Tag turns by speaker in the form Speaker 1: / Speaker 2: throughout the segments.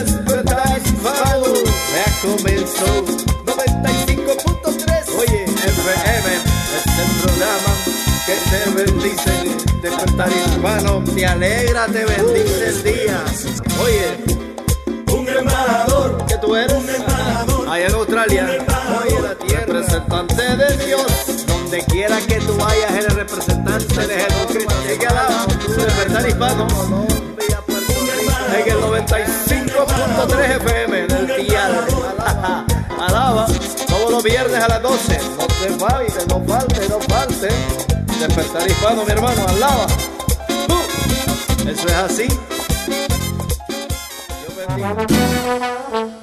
Speaker 1: Despertar hispano, ya comenzó. 95.3. Oye, FM es el programa que te bendice. Despertar hispano, te alegra, te bendice el día. Oye, un embajador que tú eres. un embajador allá en Australia oye la tierra. Representante de Dios donde quiera que tú vayas eres representante de Jesucristo. Así que alaba despertar hispano en el 95.3 FM del dial alaba todos los viernes a las 12 no te falte no falte no falte despertar hispano mi hermano alaba. Eso es así. Dios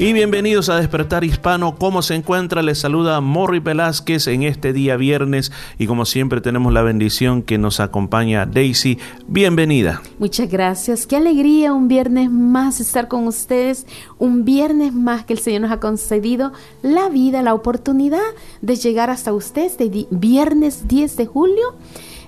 Speaker 2: Y bienvenidos a Despertar Hispano. ¿Cómo se encuentra? Les saluda Morri Velázquez en este día viernes y como siempre tenemos la bendición que nos acompaña Daisy. Bienvenida.
Speaker 3: Muchas gracias. Qué alegría un viernes más estar con ustedes. Un viernes más que el Señor nos ha concedido la vida, la oportunidad de llegar hasta ustedes de viernes 10 de julio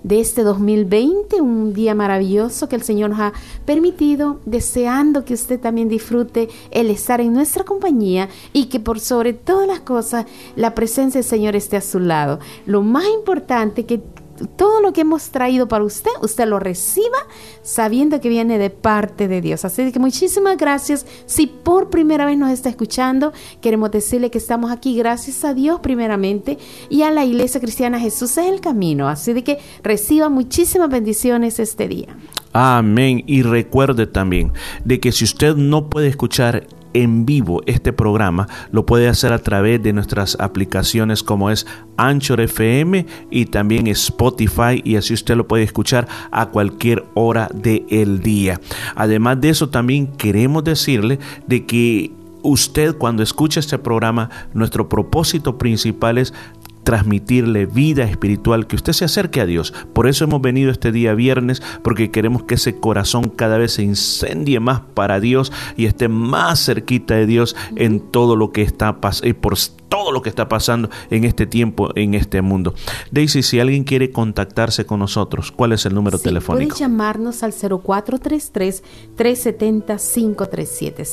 Speaker 3: de este 2020, un día maravilloso que el Señor nos ha permitido, deseando que usted también disfrute el estar en nuestra compañía y que por sobre todas las cosas la presencia del Señor esté a su lado. Lo más importante que todo lo que hemos traído para usted, usted lo reciba sabiendo que viene de parte de Dios. Así que muchísimas gracias. Si por primera vez nos está escuchando, queremos decirle que estamos aquí gracias a Dios primeramente y a la Iglesia Cristiana Jesús es el camino. Así de que reciba muchísimas bendiciones este día.
Speaker 2: Amén. Y recuerde también de que si usted no puede escuchar en vivo este programa, lo puede hacer a través de nuestras aplicaciones como es Anchor FM y también Spotify y así usted lo puede escuchar a cualquier hora del día. Además de eso también queremos decirle de que usted cuando escucha este programa, nuestro propósito principal es transmitirle vida espiritual, que usted se acerque a Dios. Por eso hemos venido este día viernes, porque queremos que ese corazón cada vez se incendie más para Dios y esté más cerquita de Dios en todo lo que está pasando y por todo lo que está pasando en este tiempo, en este mundo. Daisy, si alguien quiere contactarse con nosotros, ¿cuál es el número
Speaker 3: Sí,
Speaker 2: telefónico?
Speaker 3: Puedes llamarnos al 0433-370-537.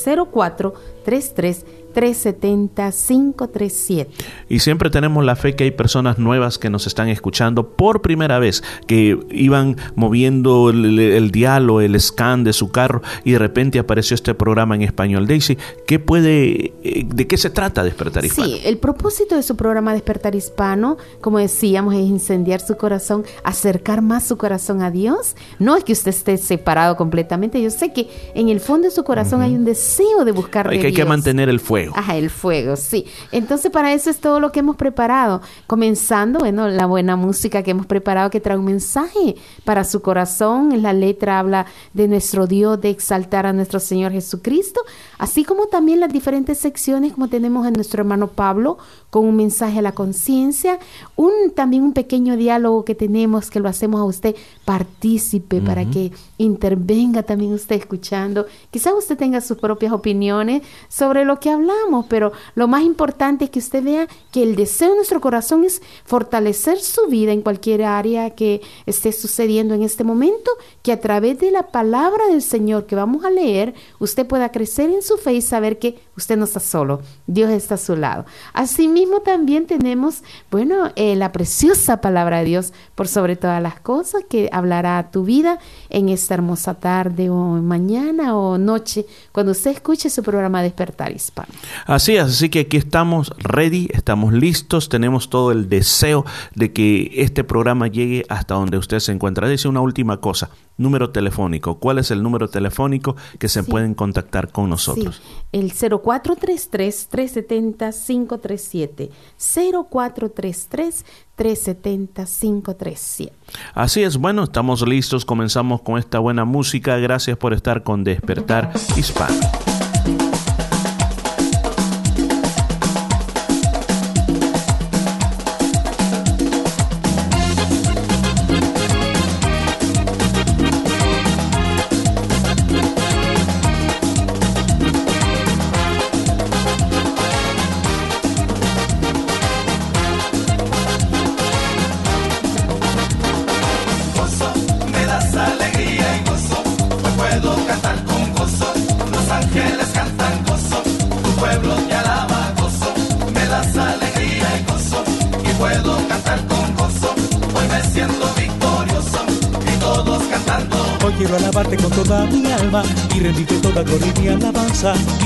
Speaker 3: 0433-370-537.
Speaker 2: Y siempre tenemos la fe que hay personas nuevas que nos están escuchando por primera vez, que iban moviendo el, el dial o el scan de su carro y de repente apareció este programa en español. Daisy, ¿qué puede, eh, ¿de qué se trata Despertar Hispano?
Speaker 3: Sí, el propósito de su programa Despertar Hispano, como decíamos, es incendiar su corazón, acercar más su corazón a Dios. No es que usted esté separado completamente. Yo sé que en el fondo de su corazón hay un deseo de buscar de
Speaker 2: hay que
Speaker 3: Dios.
Speaker 2: mantener el fuego.
Speaker 3: Ajá, el fuego, sí. Entonces, para eso es todo lo que hemos preparado. Comenzando, bueno, la buena música que hemos preparado que trae un mensaje para su corazón. En la letra habla de nuestro Dios, de exaltar a nuestro Señor Jesucristo, así como también las diferentes secciones, como tenemos a nuestro hermano Pablo, con un mensaje a la conciencia, un también un pequeño diálogo que tenemos que lo hacemos a usted partícipe para que intervenga también usted escuchando. Quizás usted tenga sus propias opiniones sobre lo que hablamos, pero lo más importante es que usted vea que el deseo de nuestro corazón es fortalecer su vida en cualquier área que esté sucediendo en este momento, que a través de la palabra del Señor que vamos a leer, usted pueda crecer en su fe y saber que usted no está solo, Dios está a su lado. Asimismo también tenemos, bueno, eh, la preciosa palabra de Dios por sobre todas las cosas que hablará a tu vida en esta hermosa tarde o mañana o noche cuando usted escuche su programa Despertar Hispano.
Speaker 2: Así es, así que aquí estamos ready, estamos listos, tenemos todo el deseo de que este programa llegue hasta donde usted se encuentra. Dice una última cosa, número telefónico. ¿Cuál es el número telefónico que se
Speaker 3: Sí.
Speaker 2: pueden contactar con nosotros?
Speaker 3: Sí, el 0433-370-537. 0433-370-537.
Speaker 2: Así es, bueno, estamos listos, comenzamos con esta buena música. Gracias por estar con Despertar Hispano.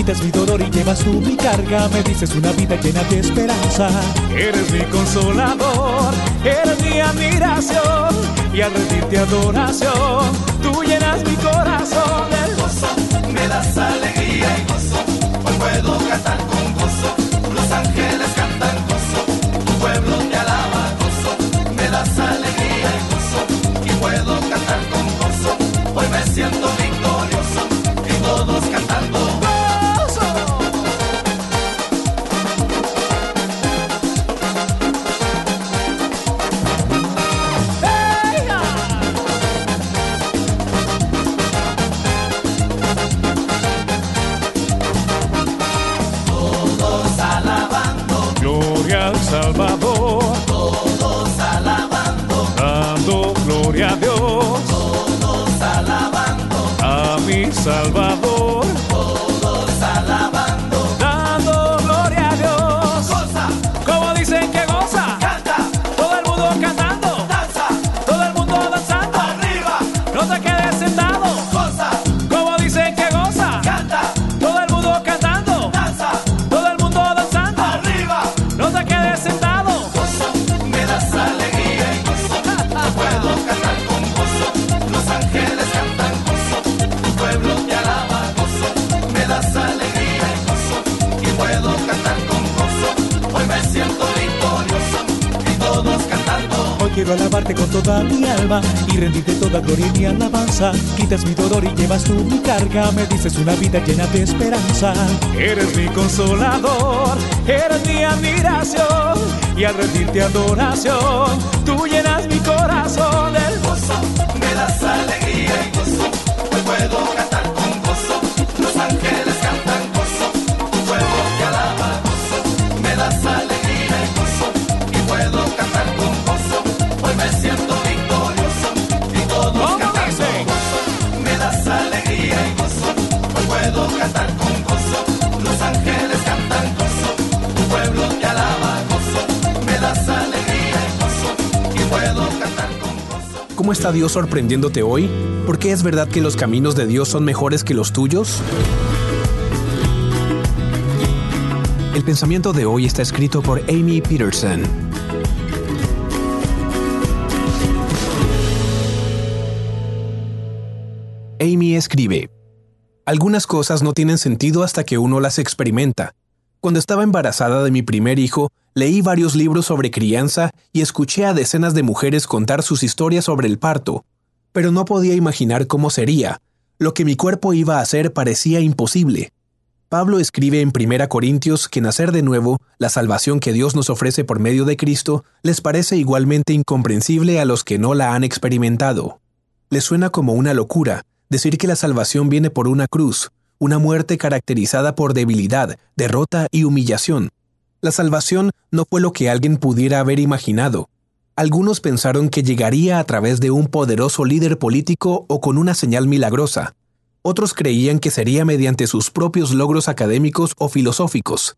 Speaker 4: Quitas mi dolor y llevas tú mi carga. Me dices una vida llena de esperanza. Eres mi consolador, eres mi admiración. Y al rendirte adoración, tú llenas mi corazón. del
Speaker 5: gozo. Me das alegría y gozo. Hoy puedo cantar
Speaker 4: quiero alabarte con toda mi alma y rendirte toda gloria y mi alabanza. Quitas mi dolor y llevas tú mi carga. Me dices una vida llena de esperanza. Eres mi consolador, eres mi admiración. Y al rendirte adoración, tú llenas mi corazón. del
Speaker 5: gozo, me das alegría y gozo. Hoy puedo
Speaker 6: ¿Cómo está Dios sorprendiéndote hoy? ¿Por qué es verdad que los caminos de Dios son mejores que los tuyos? El pensamiento de hoy está escrito por Amy Peterson. Amy escribe, Algunas cosas no tienen sentido hasta que uno las experimenta. Cuando estaba embarazada de mi primer hijo, leí varios libros sobre crianza y escuché a decenas de mujeres contar sus historias sobre el parto, pero no podía imaginar cómo sería. Lo que mi cuerpo iba a hacer parecía imposible. Pablo escribe en 1 Corintios que nacer de nuevo, la salvación que Dios nos ofrece por medio de Cristo, les parece igualmente incomprensible a los que no la han experimentado. Les suena como una locura decir que la salvación viene por una cruz, una muerte caracterizada por debilidad, derrota y humillación. La salvación no fue lo que alguien pudiera haber imaginado. Algunos pensaron que llegaría a través de un poderoso líder político o con una señal milagrosa. Otros creían que sería mediante sus propios logros académicos o filosóficos.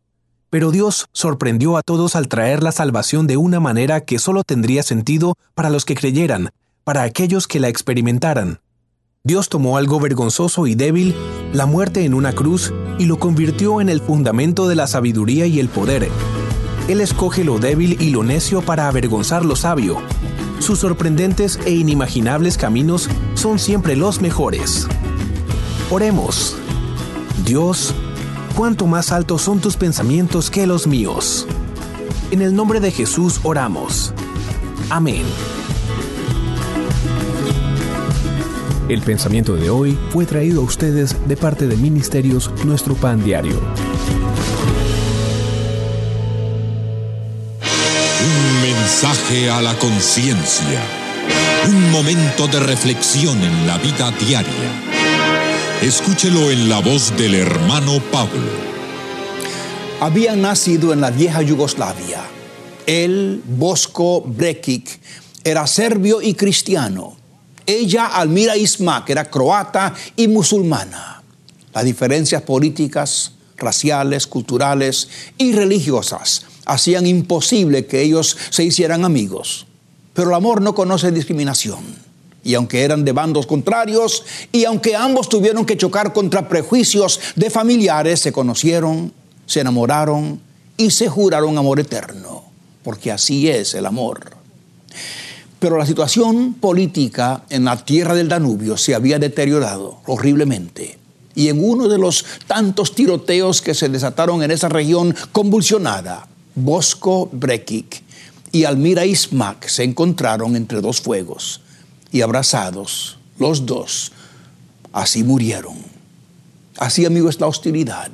Speaker 6: Pero Dios sorprendió a todos al traer la salvación de una manera que solo tendría sentido para los que creyeran, para aquellos que la experimentaran. Dios tomó algo vergonzoso y débil, la muerte en una cruz, y lo convirtió en el fundamento de la sabiduría y el poder. Él escoge lo débil y lo necio para avergonzar lo sabio. Sus sorprendentes e inimaginables caminos son siempre los mejores. Oremos. Dios, cuánto más altos son tus pensamientos que los míos. En el nombre de Jesús oramos. Amén. El pensamiento de hoy fue traído a ustedes de parte de Ministerios Nuestro Pan Diario.
Speaker 7: Un mensaje a la conciencia. Un momento de reflexión en la vida diaria Escúchelo en la voz del hermano Pablo.
Speaker 8: Había nacido en la vieja Yugoslavia. Él, Bosko Brekic, era serbio y cristiano. Ella, Almira Ismak, era croata y musulmana. Las diferencias políticas, raciales, culturales y religiosas hacían imposible que ellos se hicieran amigos. Pero el amor no conoce discriminación y aunque eran de bandos contrarios, y aunque ambos tuvieron que chocar contra prejuicios de familiares, se conocieron, se enamoraron y se juraron amor eterno, porque así es el amor. Pero la situación política en la tierra del Danubio se había deteriorado horriblemente. Y en uno de los tantos tiroteos que se desataron en esa región convulsionada, Bosco Brekic y Almira Ismak se encontraron entre dos fuegos y abrazados, los dos, así murieron. Así, amigo, es la hostilidad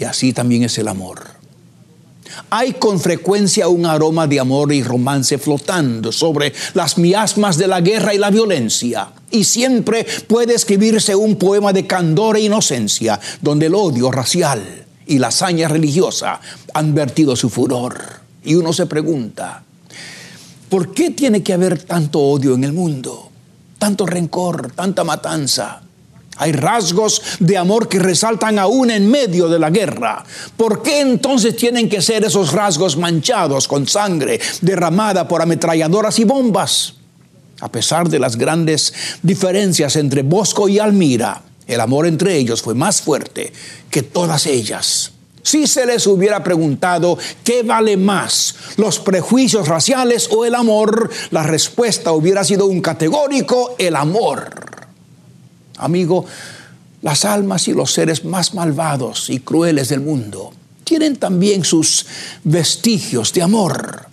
Speaker 8: y así también es el amor. Hay con frecuencia un aroma de amor y romance flotando sobre las miasmas de la guerra y la violencia. Y siempre puede escribirse un poema de candor e inocencia, donde el odio racial y la hazaña religiosa han vertido su furor. Y uno se pregunta, ¿Por qué tiene que haber tanto odio en el mundo? Tanto rencor, tanta matanza. Hay rasgos de amor que resaltan aún en medio de la guerra. ¿Por qué entonces tienen que ser esos rasgos manchados con sangre derramada por ametralladoras y bombas? A pesar de las grandes diferencias entre Bosco y Almira, el amor entre ellos fue más fuerte que todas ellas. Si se les hubiera preguntado qué vale más, los prejuicios raciales o el amor, la respuesta hubiera sido un categórico el amor. Amigo, las almas y los seres más malvados y crueles del mundo tienen también sus vestigios de amor.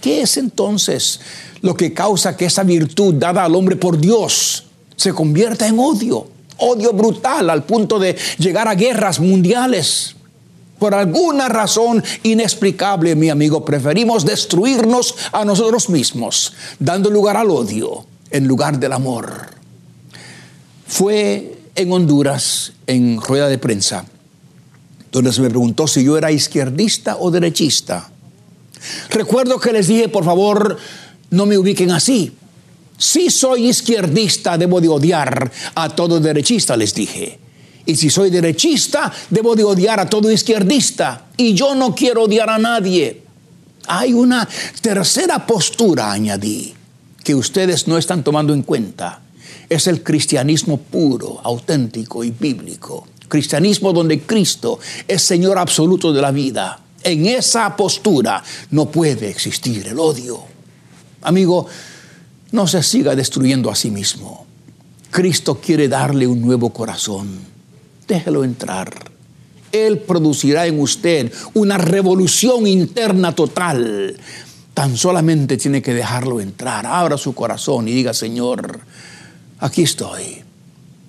Speaker 8: ¿Qué es entonces lo que causa que esa virtud dada al hombre por Dios se convierta en odio? Odio brutal al punto de llegar a guerras mundiales. Por alguna razón inexplicable, mi amigo, preferimos destruirnos a nosotros mismos, dando lugar al odio en lugar del amor. Fue en Honduras, en rueda de prensa, donde se me preguntó si yo era izquierdista o derechista. Recuerdo que les dije, por favor, no me ubiquen así. Si soy izquierdista, debo de odiar a todo derechista, les dije. Y si soy derechista, debo de odiar a todo izquierdista. Y yo no quiero odiar a nadie. Hay una tercera postura, añadí, que ustedes no están tomando en cuenta. Es el cristianismo puro, auténtico y bíblico. Cristianismo donde Cristo es Señor absoluto de la vida. En esa postura no puede existir el odio. Amigo, no se siga destruyendo a sí mismo. Cristo quiere darle un nuevo corazón. Déjelo entrar. Él producirá en usted una revolución interna total. Tan solamente tiene que dejarlo entrar. Abra su corazón y diga, Señor, aquí estoy.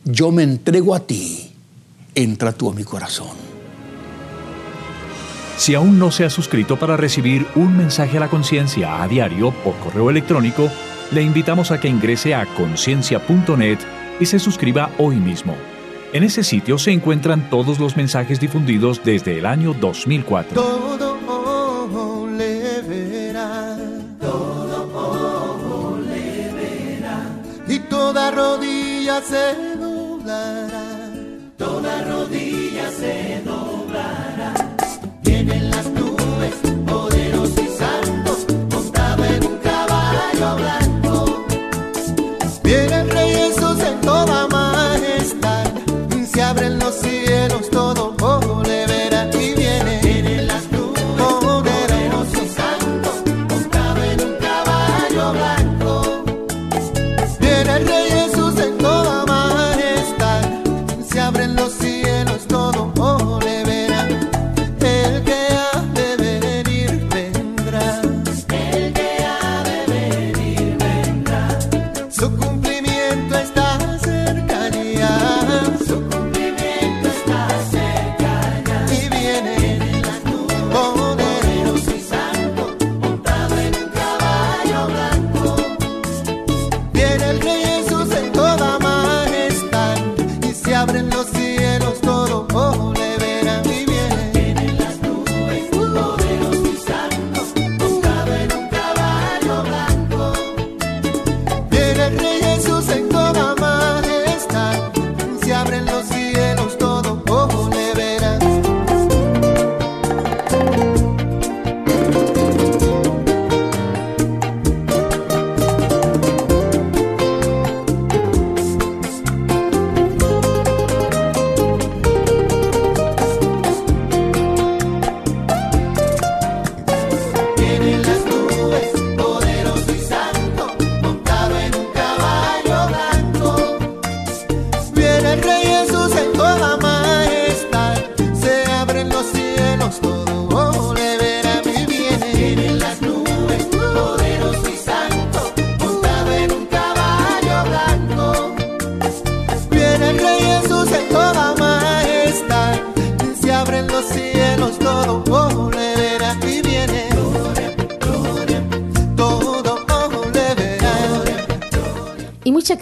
Speaker 8: Yo me entrego a ti. Entra tú a mi corazón.
Speaker 9: Si aún no se ha suscrito para recibir un mensaje a la conciencia a diario por correo electrónico, le invitamos a que ingrese a conciencia.net y se suscriba hoy mismo. En ese sitio se encuentran todos los mensajes difundidos desde el año 2004.
Speaker 5: Todo rodilla se doblará, toda rodilla se doblará.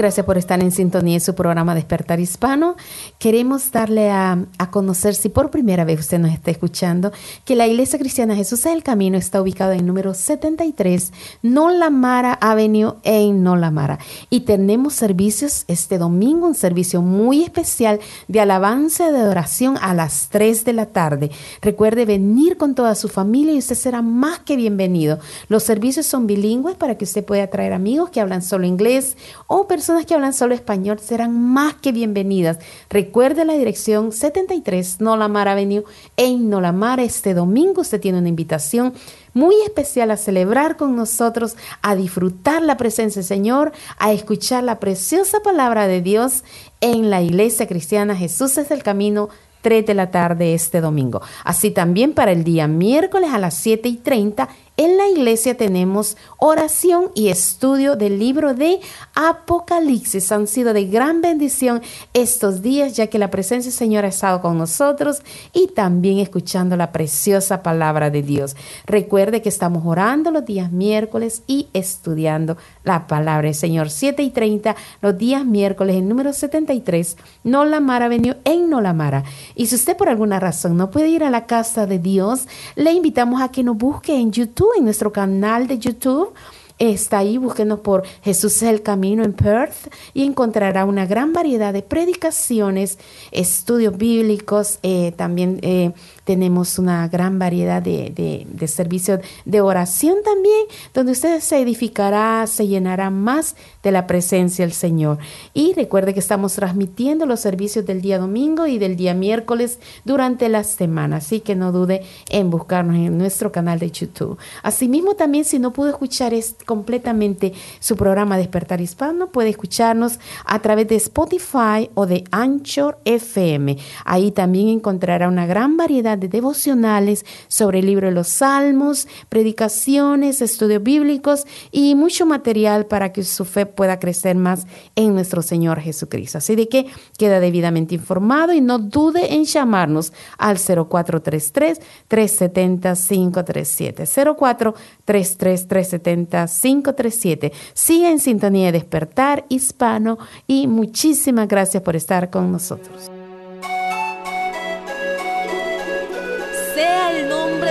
Speaker 3: Gracias por estar en sintonía en su programa Despertar Hispano. Queremos darle a, conocer, si por primera vez usted nos está escuchando, que la Iglesia Cristiana Jesús es el Camino está ubicada en número 73, Nolamara Avenue en Nolamara. Y tenemos servicios este domingo, un servicio muy especial de alabanza de oración a las 3 de la tarde. Recuerde venir con toda su familia y usted será más que bienvenido. Los servicios son bilingües para que usted pueda traer amigos que hablan solo inglés o personas que hablan solo español serán más que bienvenidas. Recuerde la dirección 73 Nolamar Avenue en Nolamar. Este domingo usted tiene una invitación muy especial a celebrar con nosotros, a disfrutar la presencia del Señor, a escuchar la preciosa palabra de Dios en la iglesia cristiana Jesús es el camino 3 de la tarde este domingo. Así también para el día miércoles a las 7 y 30 en la iglesia tenemos oración y estudio del libro de Apocalipsis. Han sido de gran bendición estos días ya que la presencia del Señor ha estado con nosotros y también escuchando la preciosa palabra de Dios. Recuerde que estamos orando los días miércoles y estudiando la palabra del Señor. 7 y 30 los días miércoles en número 73, Nolamara Avenue en Nolamara. Y si usted por alguna razón no puede ir a la casa de Dios, le invitamos a que nos busque en YouTube, en nuestro canal de YouTube. Está ahí, búsquenos por Jesús es el Camino en Perth y encontrará una gran variedad de predicaciones, estudios bíblicos, eh, también eh, tenemos una gran variedad de, de, de servicios de oración también, donde usted se edificará, se llenará más de la presencia del Señor. Y recuerde que estamos transmitiendo los servicios del día domingo y del día miércoles durante la semana, así que no dude en buscarnos en nuestro canal de YouTube. Asimismo, también si no pudo escuchar es completamente su programa Despertar Hispano, puede escucharnos a través de Spotify o de Anchor FM. Ahí también encontrará una gran variedad de devocionales sobre el libro de los Salmos, predicaciones, estudios bíblicos y mucho material para que su fe pueda crecer más en nuestro Señor Jesucristo. Así de que queda debidamente informado y no dude en llamarnos al 0433-370-537. 0433-370-537. Siga en sintonía de despertar hispano y muchísimas gracias por estar con nosotros.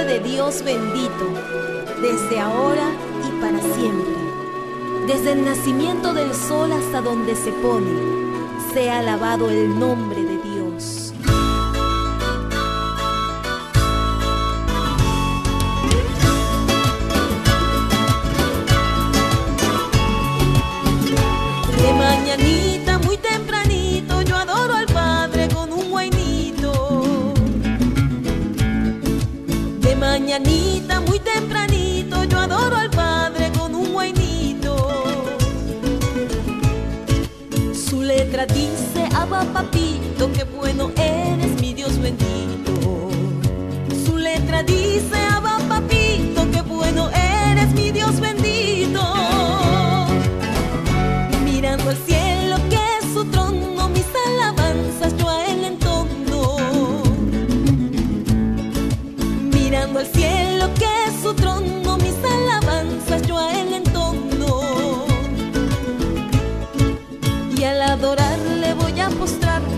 Speaker 10: De Dios bendito, desde ahora y para siempre. Desde el nacimiento del sol hasta donde se pone, sea alabado el nombre tempranito yo adoro al Padre con un guainito. Su letra dice, Abba papito, qué bueno eres voy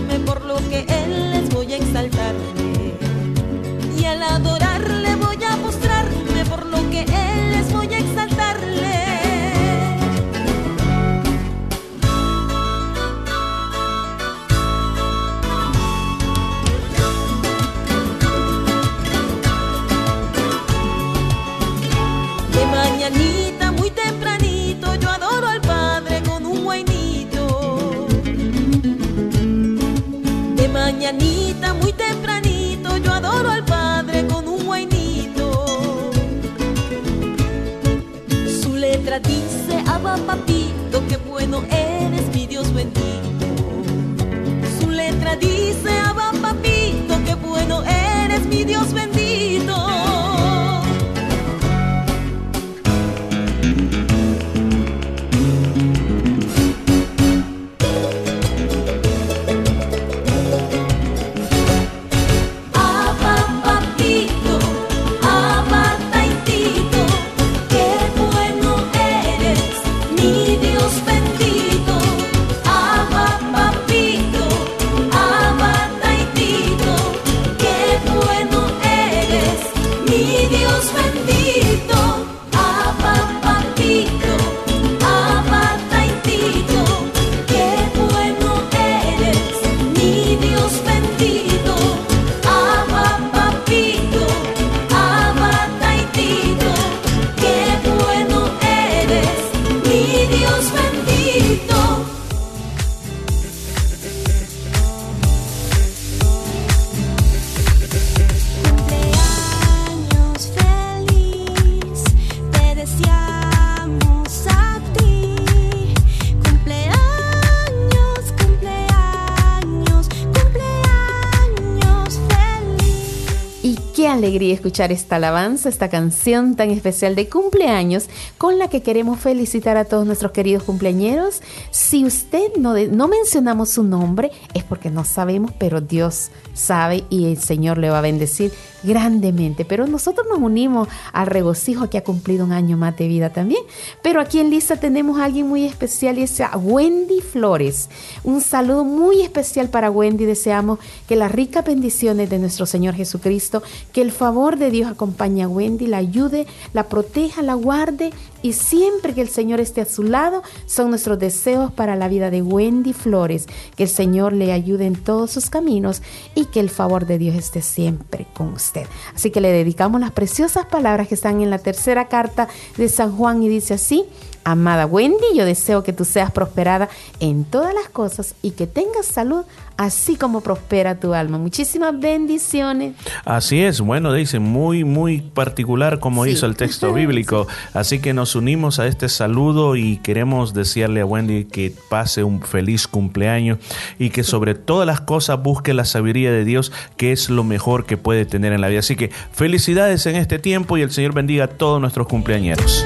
Speaker 3: escuchar esta alabanza, esta canción tan especial de cumpleaños con la que queremos felicitar a todos nuestros queridos cumpleañeros. Si usted no, no mencionamos su nombre es porque no sabemos, pero Dios sabe y el Señor le va a bendecir grandemente. Pero nosotros nos unimos al regocijo que ha cumplido un año más de vida también. Pero aquí en lista tenemos a alguien muy especial y es a Wendy Flores. Un saludo muy especial para Wendy. Deseamos que las ricas bendiciones de nuestro Señor Jesucristo, que el favor de Dios acompañe a Wendy, la ayude, la proteja, la guarde y siempre que el Señor esté a su lado son nuestros deseos para la vida de Wendy Flores. Que el Señor le ayude en todos sus caminos y que el favor de Dios esté siempre con usted. Así que le dedicamos las preciosas palabras que están en la tercera carta de San Juan y dice así. Amada Wendy, yo deseo que tú seas prosperada en todas las cosas y que tengas salud así como prospera tu alma. Muchísimas bendiciones.
Speaker 2: Así es, bueno, dice, muy, muy particular como
Speaker 3: Sí.
Speaker 2: hizo el texto bíblico. Así que nos unimos a este saludo y queremos desearle a Wendy que pase un feliz cumpleaños y que sobre todas las cosas busque la sabiduría de Dios, que es lo mejor que puede tener en la vida. Así que felicidades en este tiempo y el Señor bendiga a todos nuestros cumpleañeros.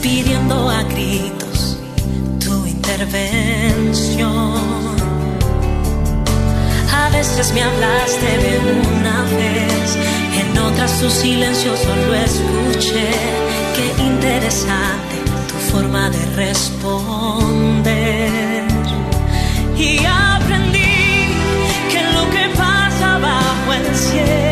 Speaker 11: pidiendo a gritos tu intervención. A veces me hablaste de una vez, en otras tu silencio solo escuché. Qué interesante tu forma de responder. Y aprendí que lo que pasa bajo el cielo,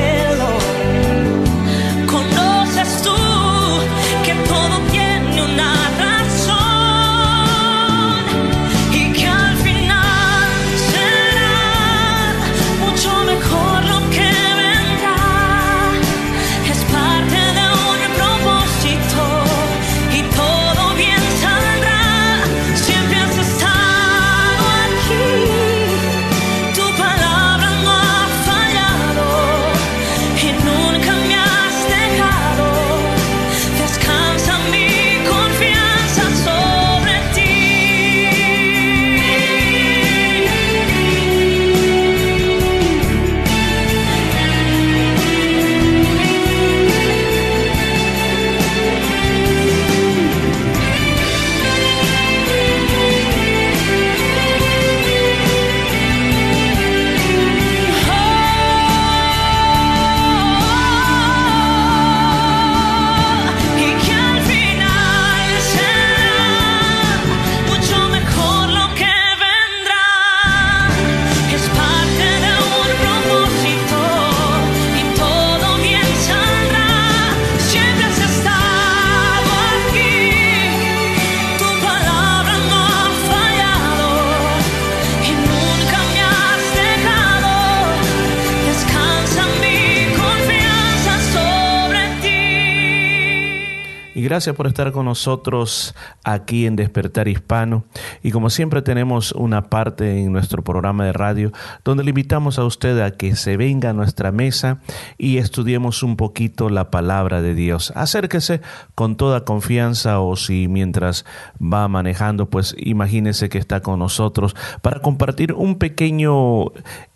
Speaker 2: gracias por estar con nosotros aquí en Despertar Hispano. Y como siempre tenemos una parte en nuestro programa de radio donde le invitamos a usted a que se venga a nuestra mesa y estudiemos un poquito la palabra de Dios. Acérquese con toda confianza o si mientras va manejando, pues imagínese que está con nosotros para compartir un pequeño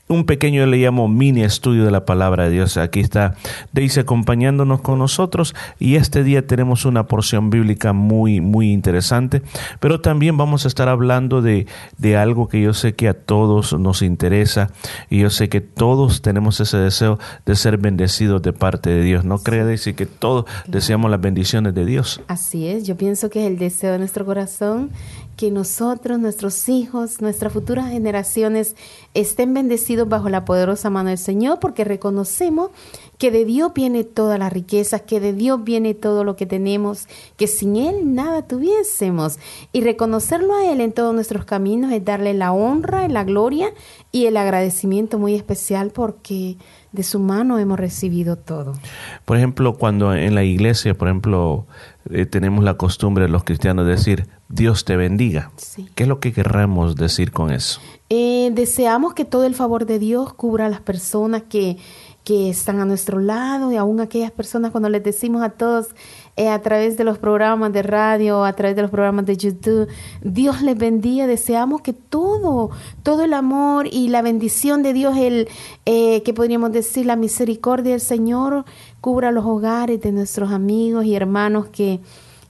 Speaker 2: un pequeño, le llamo mini estudio de la palabra de Dios. Aquí está Daisy acompañándonos con nosotros y este día tenemos una porción bíblica muy, muy interesante, pero también vamos a estar hablando de, de algo que yo sé que a todos nos interesa y yo sé que todos tenemos ese deseo de ser bendecidos de parte de Dios. ¿No cree Daisy que todos deseamos las bendiciones de Dios?
Speaker 3: Así es, yo pienso que es el deseo de nuestro corazón que nosotros, nuestros hijos, nuestras futuras generaciones estén bendecidos bajo la poderosa mano del Señor, porque reconocemos que de Dios viene toda la riqueza, que de Dios viene todo lo que tenemos, que sin Él nada tuviésemos. Y reconocerlo a Él en todos nuestros caminos es darle la honra, la gloria y el agradecimiento muy especial porque de su mano hemos recibido todo.
Speaker 2: Por ejemplo, cuando en la iglesia, por ejemplo, eh, tenemos la costumbre los cristianos de decir, Dios te bendiga. ¿Qué es lo que querramos decir con eso?
Speaker 3: Eh, deseamos que todo el favor de Dios cubra a las personas que, que están a nuestro lado y aún aquellas personas cuando les decimos a todos eh, a través de los programas de radio, a través de los programas de YouTube, Dios les bendiga, deseamos que todo, todo el amor y la bendición de Dios, el eh, que podríamos decir la misericordia del Señor, cubra los hogares de nuestros amigos y hermanos que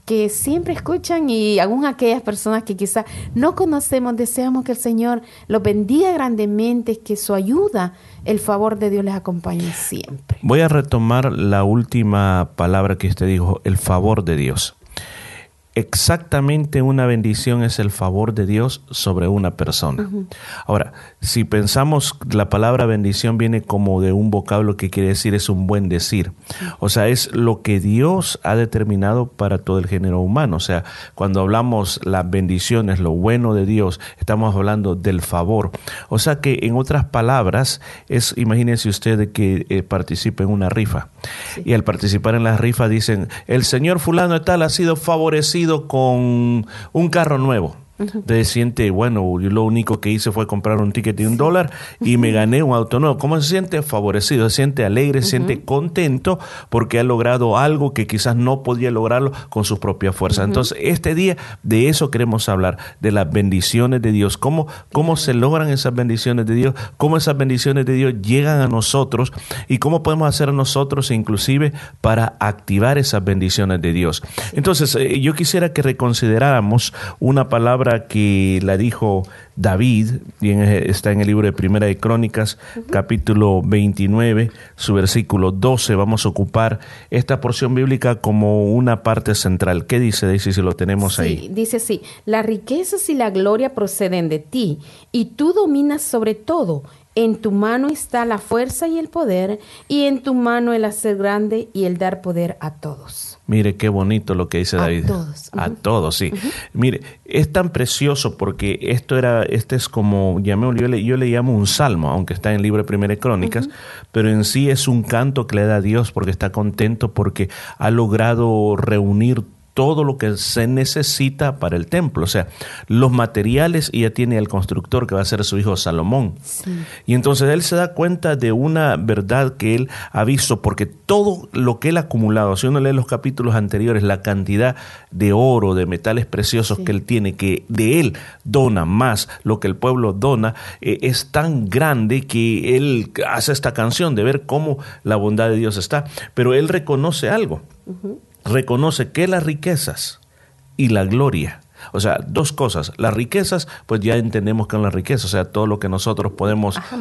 Speaker 3: que siempre escuchan y aún aquellas personas que quizás no conocemos, deseamos que el Señor los bendiga grandemente, que su ayuda, el favor de Dios les acompañe siempre.
Speaker 2: Voy a retomar la última palabra que usted dijo, el favor de Dios. Exactamente una bendición es el favor de Dios sobre una persona. Ahora, si pensamos la palabra bendición viene como de un vocablo que quiere decir es un buen decir. O sea, es lo que Dios ha determinado para todo el género humano. O sea, cuando hablamos las bendiciones, lo bueno de Dios, estamos hablando del favor. O sea que en otras palabras, es imagínense usted que eh, participe en una rifa. Y al participar en la rifa dicen, el señor fulano tal ha sido favorecido con un carro nuevo. Entonces siente, bueno, yo lo único que hice fue comprar un ticket de un dólar y me gané un auto nuevo. ¿Cómo se siente? Favorecido, se siente alegre, se siente contento porque ha logrado algo que quizás no podía lograrlo con sus propias fuerzas. Entonces, este día de eso queremos hablar, de las bendiciones de Dios, cómo, cómo se logran esas bendiciones de Dios, cómo esas bendiciones de Dios llegan a nosotros y cómo podemos hacer nosotros inclusive para activar esas bendiciones de Dios. Entonces, eh, yo quisiera que reconsideráramos una palabra que la dijo David, y en- está en el libro de Primera de Crónicas, capítulo 29, su versículo 12. Vamos a ocupar esta porción bíblica como una parte central. ¿Qué dice Daisy si lo tenemos ahí?
Speaker 3: Dice así, las riquezas y la gloria proceden de ti, y tú dominas sobre todo. En tu mano está la fuerza y el poder, y en tu mano el hacer grande y el dar poder a todos.
Speaker 2: Mire qué bonito lo que dice David.
Speaker 3: todos,
Speaker 2: A todos, sí. Mire, es tan precioso porque esto era, este es como, llamémoslo, yo le, yo le llamo un salmo, aunque está en el libro de Primera de Crónicas, pero en sí es un canto que le da a Dios porque está contento porque ha logrado reunir todo lo que se necesita para el templo, o sea, los materiales y ya tiene el constructor que va a ser su hijo Salomón. Y entonces él se da cuenta de una verdad que él ha visto, porque todo lo que él ha acumulado, si uno lee los capítulos anteriores, la cantidad de oro, de metales preciosos que él tiene, que de él dona más lo que el pueblo dona, eh, es tan grande que él hace esta canción de ver cómo la bondad de Dios está. Pero él reconoce algo, reconoce que las riquezas y la gloria o sea, dos cosas. Las riquezas, pues ya entendemos que son las riquezas, o sea, todo lo que nosotros podemos
Speaker 3: Ajá,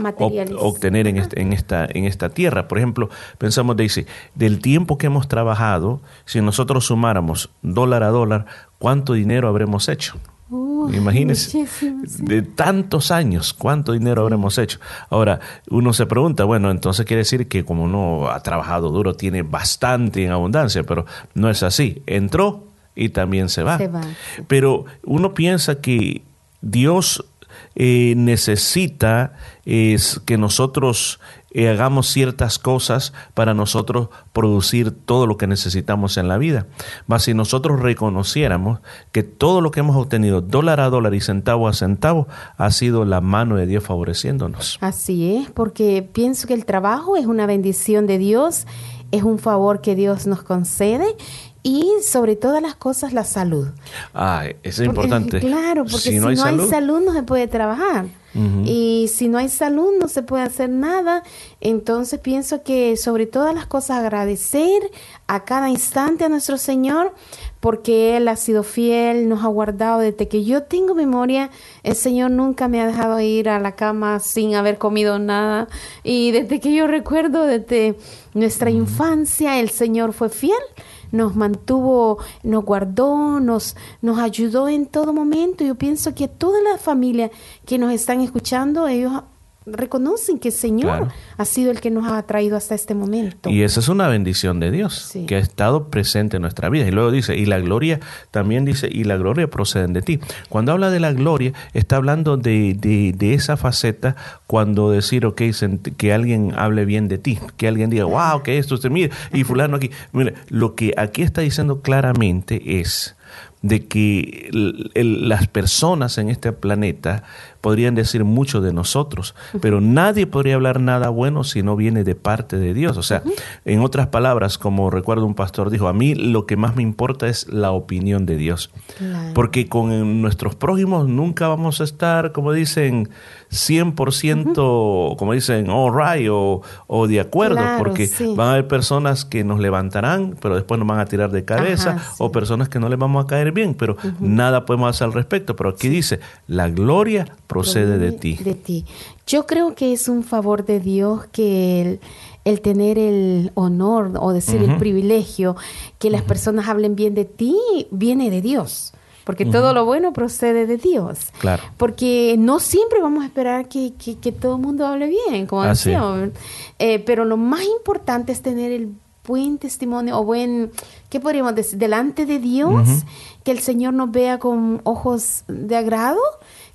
Speaker 2: obtener en, este- en, esta, en esta tierra. Por ejemplo, pensamos, Daisy, del tiempo que hemos trabajado, si nosotros sumáramos dólar a dólar, ¿cuánto dinero habremos hecho?
Speaker 3: Uy,
Speaker 2: Imagínense, de tantos años, ¿cuánto dinero habremos hecho? Ahora, uno se pregunta, bueno, entonces quiere decir que como uno ha trabajado duro, tiene bastante en abundancia, pero no es así. Entró y también se va.
Speaker 3: Se va,
Speaker 2: Pero uno piensa que Dios eh, necesita es que nosotros eh, hagamos ciertas cosas para nosotros producir todo lo que necesitamos en la vida. Mas si nosotros reconociéramos que todo lo que hemos obtenido, dólar a dólar y centavo a centavo, ha sido la mano de Dios favoreciéndonos.
Speaker 3: Así es, porque pienso que el trabajo es una bendición de Dios, es un favor que Dios nos concede y sobre todas las cosas la salud.
Speaker 2: Ah, eso es
Speaker 3: Porque-
Speaker 2: importante.
Speaker 3: Claro, porque si, no, hay, salud, no se puede trabajar. Y si no hay salud no se puede hacer nada. Entonces pienso que sobre todas las cosas agradecer a cada instante a nuestro Señor porque Él ha sido fiel, nos ha guardado desde que yo tengo memoria. El Señor nunca me ha dejado ir a la cama sin haber comido nada. Y desde que yo recuerdo, desde nuestra infancia, el Señor fue fiel nos mantuvo, nos guardó, nos, nos ayudó en todo momento. Yo pienso que toda la familia que nos están escuchando, ellos reconocen que el Señor
Speaker 2: Claro.
Speaker 3: ha sido el que nos ha traído hasta este momento.
Speaker 2: Y esa es una bendición de Dios
Speaker 3: Sí.
Speaker 2: que ha estado presente en nuestra vida. Y luego dice, y la gloria, también dice, y la gloria proceden de ti. Cuando habla de la gloria, está hablando de, de, de esa faceta cuando decir, ok, que alguien hable bien de ti, que alguien diga, wow, que esto, usted mire, y fulano aquí. Mire, lo que aquí está diciendo claramente es de que el- el- las personas en este planeta podrían decir mucho de nosotros, pero nadie podría hablar nada bueno si no viene de parte de Dios. O sea, en otras palabras, como recuerdo un pastor dijo, a mí lo que más me importa es la opinión de Dios.
Speaker 3: Claro.
Speaker 2: Porque con nuestros prójimos nunca vamos a estar, como dicen, 100%, como dicen, all right, o, o de acuerdo,
Speaker 3: Claro,
Speaker 2: porque
Speaker 3: sí.
Speaker 2: van a haber personas que nos levantarán, pero después nos van a tirar de cabeza,
Speaker 3: Ajá,
Speaker 2: o personas que no les vamos a caer bien, pero nada podemos hacer al respecto. Pero aquí dice, la gloria procede de ti.
Speaker 3: De ti. Yo creo que es un favor de Dios que el, el tener el honor o decir el privilegio que las personas hablen bien de ti viene de Dios. Porque todo lo bueno procede de Dios.
Speaker 2: Claro.
Speaker 3: Porque no siempre vamos a esperar que, que- que todo el mundo hable bien, como decíamos. Eh, pero lo más importante es tener el buen testimonio o buen, ¿qué podríamos decir? Delante de Dios, que el Señor nos vea con ojos de agrado,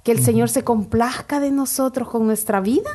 Speaker 3: que el Señor se complazca de nosotros con nuestra vida,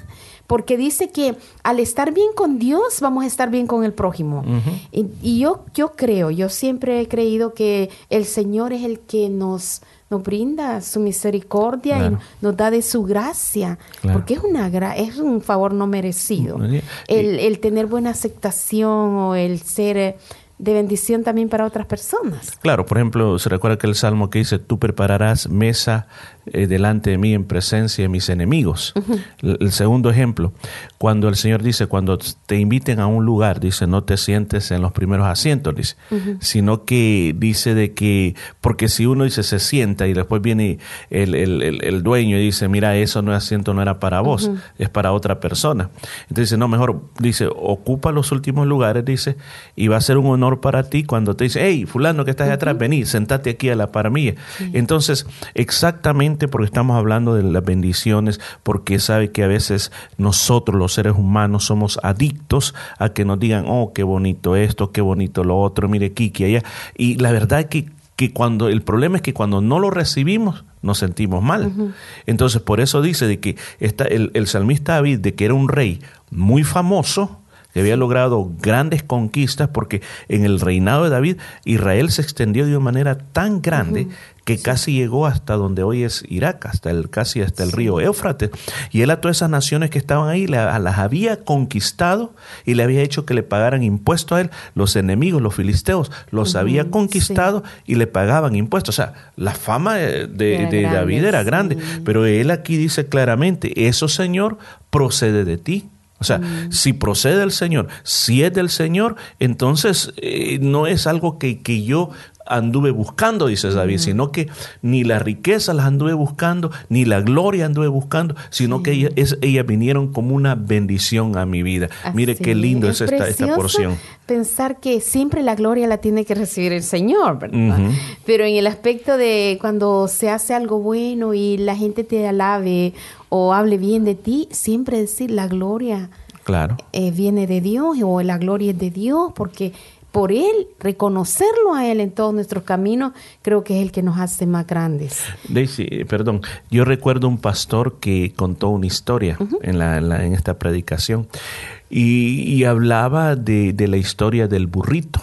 Speaker 3: porque dice que al estar bien con Dios vamos a estar bien con el prójimo. Y, y yo, yo creo, yo siempre he creído que el Señor es el que nos, nos brinda su misericordia
Speaker 2: Claro.
Speaker 3: y nos da de su gracia,
Speaker 2: Claro.
Speaker 3: porque es, una gra- es un favor no merecido.
Speaker 2: Y-
Speaker 3: El, el tener buena aceptación o el ser eh, de bendición también para otras personas.
Speaker 2: Claro, por ejemplo, se recuerda que el salmo que dice, tú prepararás mesa eh, delante de mí en presencia de mis enemigos. el, el segundo ejemplo, cuando el Señor dice, cuando te inviten a un lugar, dice, no te sientes en los primeros asientos, dice, sino que dice de que, porque si uno dice se sienta y después viene el, el- el- dueño y dice, mira, eso no es asiento, no era para vos, es para otra persona. Entonces dice, no, mejor, dice, ocupa los últimos lugares, dice, y va a ser un honor para ti cuando te dice, hey, fulano que estás atrás, vení, sentate aquí a la par mía. Entonces, exactamente porque estamos hablando de las bendiciones, porque sabe que a veces nosotros los seres humanos somos adictos a que nos digan, oh, qué bonito esto, qué bonito lo otro, mire Kiki allá. Y la verdad que que cuando el problema es que cuando no lo recibimos nos sentimos mal. Entonces por eso dice de que el, el salmista David de que era un rey muy famoso que había logrado grandes conquistas porque en el reinado de David Israel se extendió de una manera tan grande que casi llegó hasta donde hoy es Irak, hasta el casi hasta el río Éufrates, y él a todas esas naciones que estaban ahí la- las había conquistado y le había hecho que le pagaran impuestos a él, los enemigos, los filisteos, los había conquistado y le pagaban impuestos, o sea, la fama de, de-
Speaker 12: Era
Speaker 2: de
Speaker 12: grande,
Speaker 2: David era grande, pero él aquí dice claramente, eso Señor procede de ti. O sea, si procede del Señor, si es del Señor, entonces eh, no es algo que, que yo anduve buscando, dice David, sino que ni la riqueza las anduve buscando, ni la gloria anduve buscando, sino que ellas, es- ellas vinieron como una bendición a mi vida. Mire qué lindo es, esta, esta
Speaker 3: precioso
Speaker 2: porción.
Speaker 3: Pensar que siempre la gloria la tiene que recibir el Señor, ¿verdad? Pero en el aspecto de cuando se hace algo bueno y la gente te alabe o hable bien de ti, siempre decir la gloria
Speaker 2: Claro.
Speaker 3: eh, viene de Dios o la gloria es de Dios, porque por Él, reconocerlo a Él en todos nuestros caminos, creo que es el que nos hace más grandes.
Speaker 2: Daisy, eh, perdón, yo recuerdo un pastor que contó una historia en, la, en la- en esta predicación y, y hablaba de, de la historia del burrito,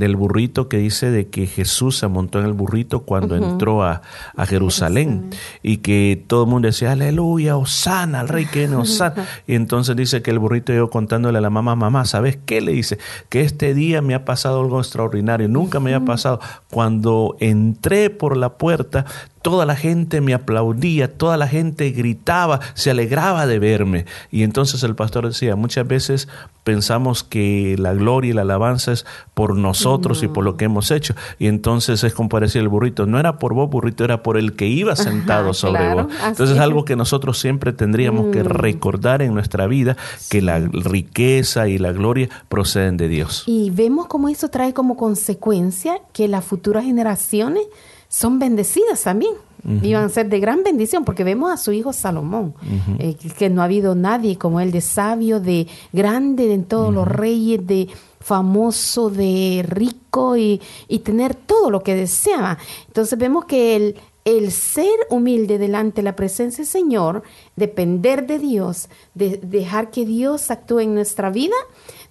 Speaker 2: del burrito que dice de que Jesús se montó en el burrito cuando entró a, a Jerusalén y que todo el mundo decía, aleluya, Osana, al rey que viene, Osana. Y entonces dice que el burrito llegó contándole a la mamá, mamá, ¿sabes qué? Le dice, que este día me ha pasado algo extraordinario, nunca me había pasado. Cuando entré por la puerta, toda la gente me aplaudía, toda la gente gritaba, se alegraba de verme. Y entonces el pastor decía, muchas veces pensamos que la gloria y la alabanza es por nosotros y por lo que hemos hecho. Y entonces es como parecía el burrito, no era por vos, burrito, era por el que iba sentado sobre
Speaker 3: claro,
Speaker 2: vos. Entonces es
Speaker 3: es.
Speaker 2: algo que nosotros siempre tendríamos que
Speaker 3: Mm.
Speaker 2: recordar en nuestra vida, que la riqueza y la gloria proceden de Dios.
Speaker 3: Y vemos cómo eso trae como consecuencia que las futuras generaciones son bendecidas también.
Speaker 2: Ujú.
Speaker 3: Iban a ser de gran bendición, porque vemos a su hijo Salomón, eh, que- que no ha habido nadie como él, de sabio, de grande en todos los reyes, de famoso, de rico y, y tener todo lo que deseaba. Entonces vemos que el, el ser humilde delante de la presencia del Señor, depender de Dios, de dejar que Dios actúe en nuestra vida,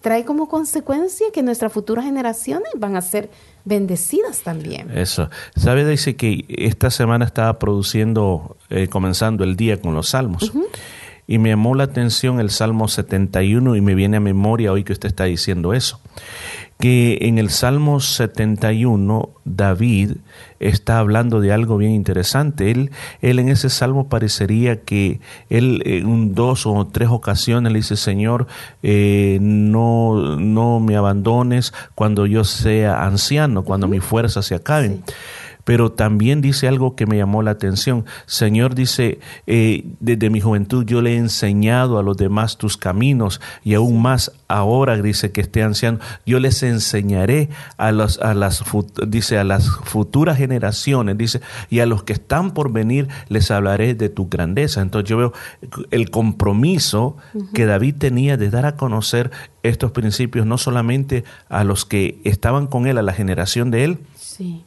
Speaker 3: trae como consecuencia que nuestras futuras generaciones van a ser bendecidas también.
Speaker 2: Eso. ¿Sabe, Daisy, que esta semana estaba produciendo, eh, comenzando el día con los salmos? Y me llamó la atención el Salmo 71 y me viene a memoria hoy que usted está diciendo eso. Que en el Salmo 71 David está hablando de algo bien interesante. Él, él en ese salmo parecería que él en un dos o tres ocasiones le dice, Señor, eh, no, no me abandones cuando yo sea anciano, cuando mis fuerzas se acaben pero también dice algo que me llamó la atención. Señor dice, eh, desde mi juventud yo le he enseñado a los demás tus caminos y aún más ahora, dice que esté anciano, yo les enseñaré a, los, a, las, dice, a las futuras generaciones, dice, y a los que están por venir les hablaré de tu grandeza. Entonces yo veo el compromiso que David tenía de dar a conocer estos principios, no solamente a los que estaban con él, a la generación de él,
Speaker 3: Sí.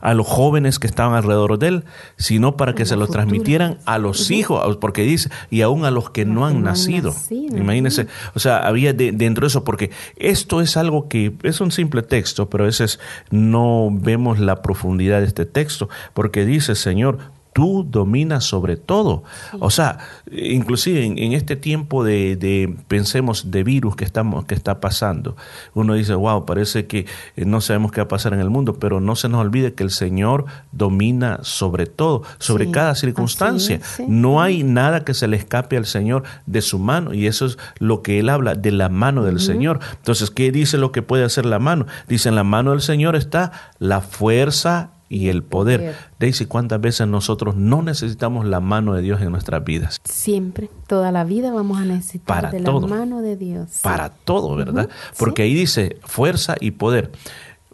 Speaker 2: A los jóvenes que estaban alrededor de él, sino para que se lo transmitieran a los hijos, porque dice, y aún a los que no han nacido.
Speaker 3: nacido,
Speaker 2: Imagínense, o sea, había de- dentro de eso, porque esto es algo que es un simple texto, pero a veces no vemos la profundidad de este texto, porque dice, Señor, tú dominas sobre todo. O sea, inclusive en, en este tiempo de, de, pensemos, de virus que, estamos, que está pasando, uno dice, wow, parece que eh, no sabemos qué va a pasar en el mundo, pero no se nos olvide que el Señor domina sobre todo, sobre
Speaker 3: Sí,
Speaker 2: cada circunstancia.
Speaker 3: es, sí.
Speaker 2: No hay nada que se le escape al Señor de su mano, y eso es lo que Él habla, de la mano del Señor. Entonces, ¿qué dice lo que puede hacer la mano? Dice, en la mano del Señor está la fuerza y el poder.
Speaker 3: Poder.
Speaker 2: Daisy, ¿cuántas veces nosotros no necesitamos la mano de Dios en nuestras vidas?
Speaker 3: Siempre, toda la vida vamos a necesitar
Speaker 2: Para
Speaker 3: de
Speaker 2: todo.
Speaker 3: la mano de Dios.
Speaker 2: Para todo, ¿verdad? Porque ahí dice fuerza y poder.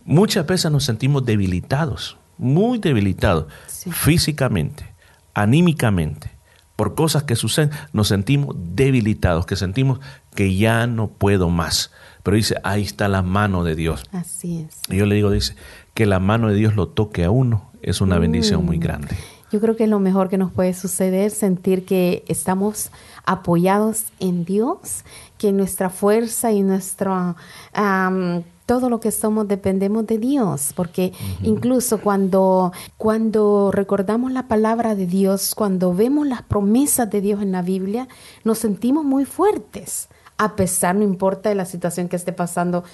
Speaker 2: Muchas veces nos sentimos debilitados, muy debilitados, físicamente, anímicamente, por cosas que suceden, nos sentimos debilitados, que sentimos que ya no puedo más. Pero dice, ahí está la mano de Dios.
Speaker 3: Así es.
Speaker 2: Y yo le digo, dice, que la mano de Dios lo toque a uno es una bendición muy
Speaker 3: Mm.
Speaker 2: grande.
Speaker 3: Yo creo que es lo mejor que nos puede suceder, sentir que estamos apoyados en Dios, que nuestra fuerza y nuestra am, todo lo que somos dependemos de Dios, porque incluso cuando cuando recordamos la palabra de Dios, cuando vemos las promesas de Dios en la Biblia, nos sentimos muy fuertes, a pesar no importa de la situación que esté pasando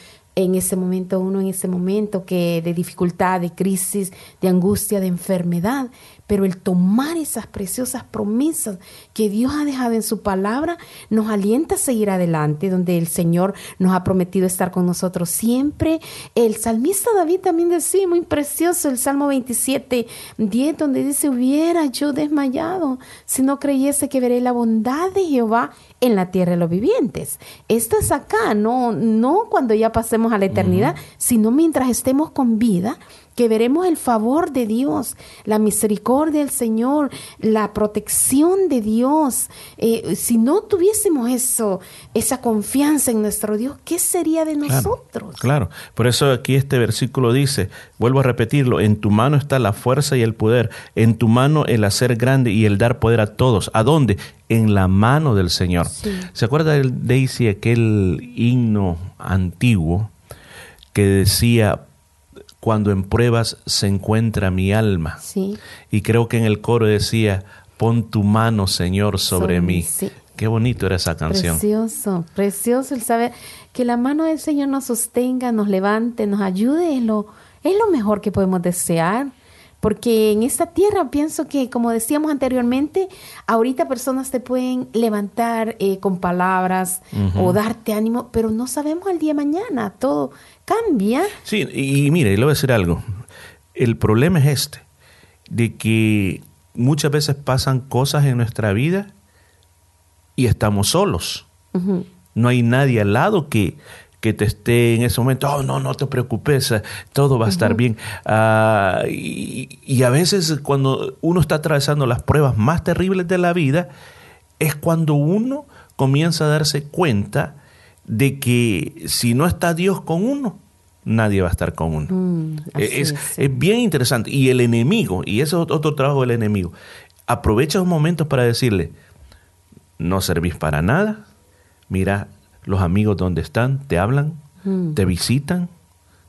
Speaker 3: en ese momento uno en ese momento que de dificultad, de crisis, de angustia, de enfermedad, pero el tomar esas preciosas promesas que Dios ha dejado en su palabra nos alienta a seguir adelante, donde el Señor nos ha prometido estar con nosotros siempre. El salmista David también decía, muy precioso, el Salmo 27, 10, donde dice, hubiera yo desmayado si no creyese que veré la bondad de Jehová en la tierra de los vivientes. Esto es acá, no, no cuando ya pasemos a la eternidad, sino mientras estemos con vida, que veremos el favor de Dios, la misericordia del Señor, la protección de Dios. Eh, si no tuviésemos eso, esa confianza en nuestro Dios, ¿qué sería de nosotros?
Speaker 2: Claro, por eso aquí este versículo dice, vuelvo a repetirlo, en tu mano está la fuerza y el poder, en tu mano el hacer grande y el dar poder a todos. ¿A dónde? En la mano del Señor. ¿Se acuerda del Daisy aquel himno antiguo que decía, cuando en pruebas se encuentra mi alma.
Speaker 3: Sí.
Speaker 2: Y creo que en el coro decía, pon tu mano, Señor, sobre
Speaker 3: Sobre
Speaker 2: mí.
Speaker 3: sí.
Speaker 2: Qué bonito era esa canción.
Speaker 3: Precioso, precioso el saber que la mano del Señor nos sostenga, nos levante, nos ayude, es lo, es lo mejor que podemos desear. Porque en esta tierra pienso que, como decíamos anteriormente, ahorita personas te pueden levantar eh, con palabras o darte ánimo, pero no sabemos el día de mañana, todo cambia.
Speaker 2: Sí, y, y mire, le voy a decir algo. El problema es este, de que muchas veces pasan cosas en nuestra vida y estamos solos. No hay nadie al lado que, que te esté en ese momento, oh, no, no te preocupes, eh, todo va a estar bien. Ah, y, y a veces cuando uno está atravesando las pruebas más terribles de la vida, es cuando uno comienza a darse cuenta de que si no está Dios con uno, nadie va a estar con uno.
Speaker 3: Mm, así
Speaker 2: Es,
Speaker 3: es.
Speaker 2: es bien interesante. Y el enemigo, y eso es otro trabajo del enemigo, aprovecha los momentos para decirle, no servís para nada, mira los amigos donde están, te hablan,
Speaker 3: Mm.
Speaker 2: te visitan,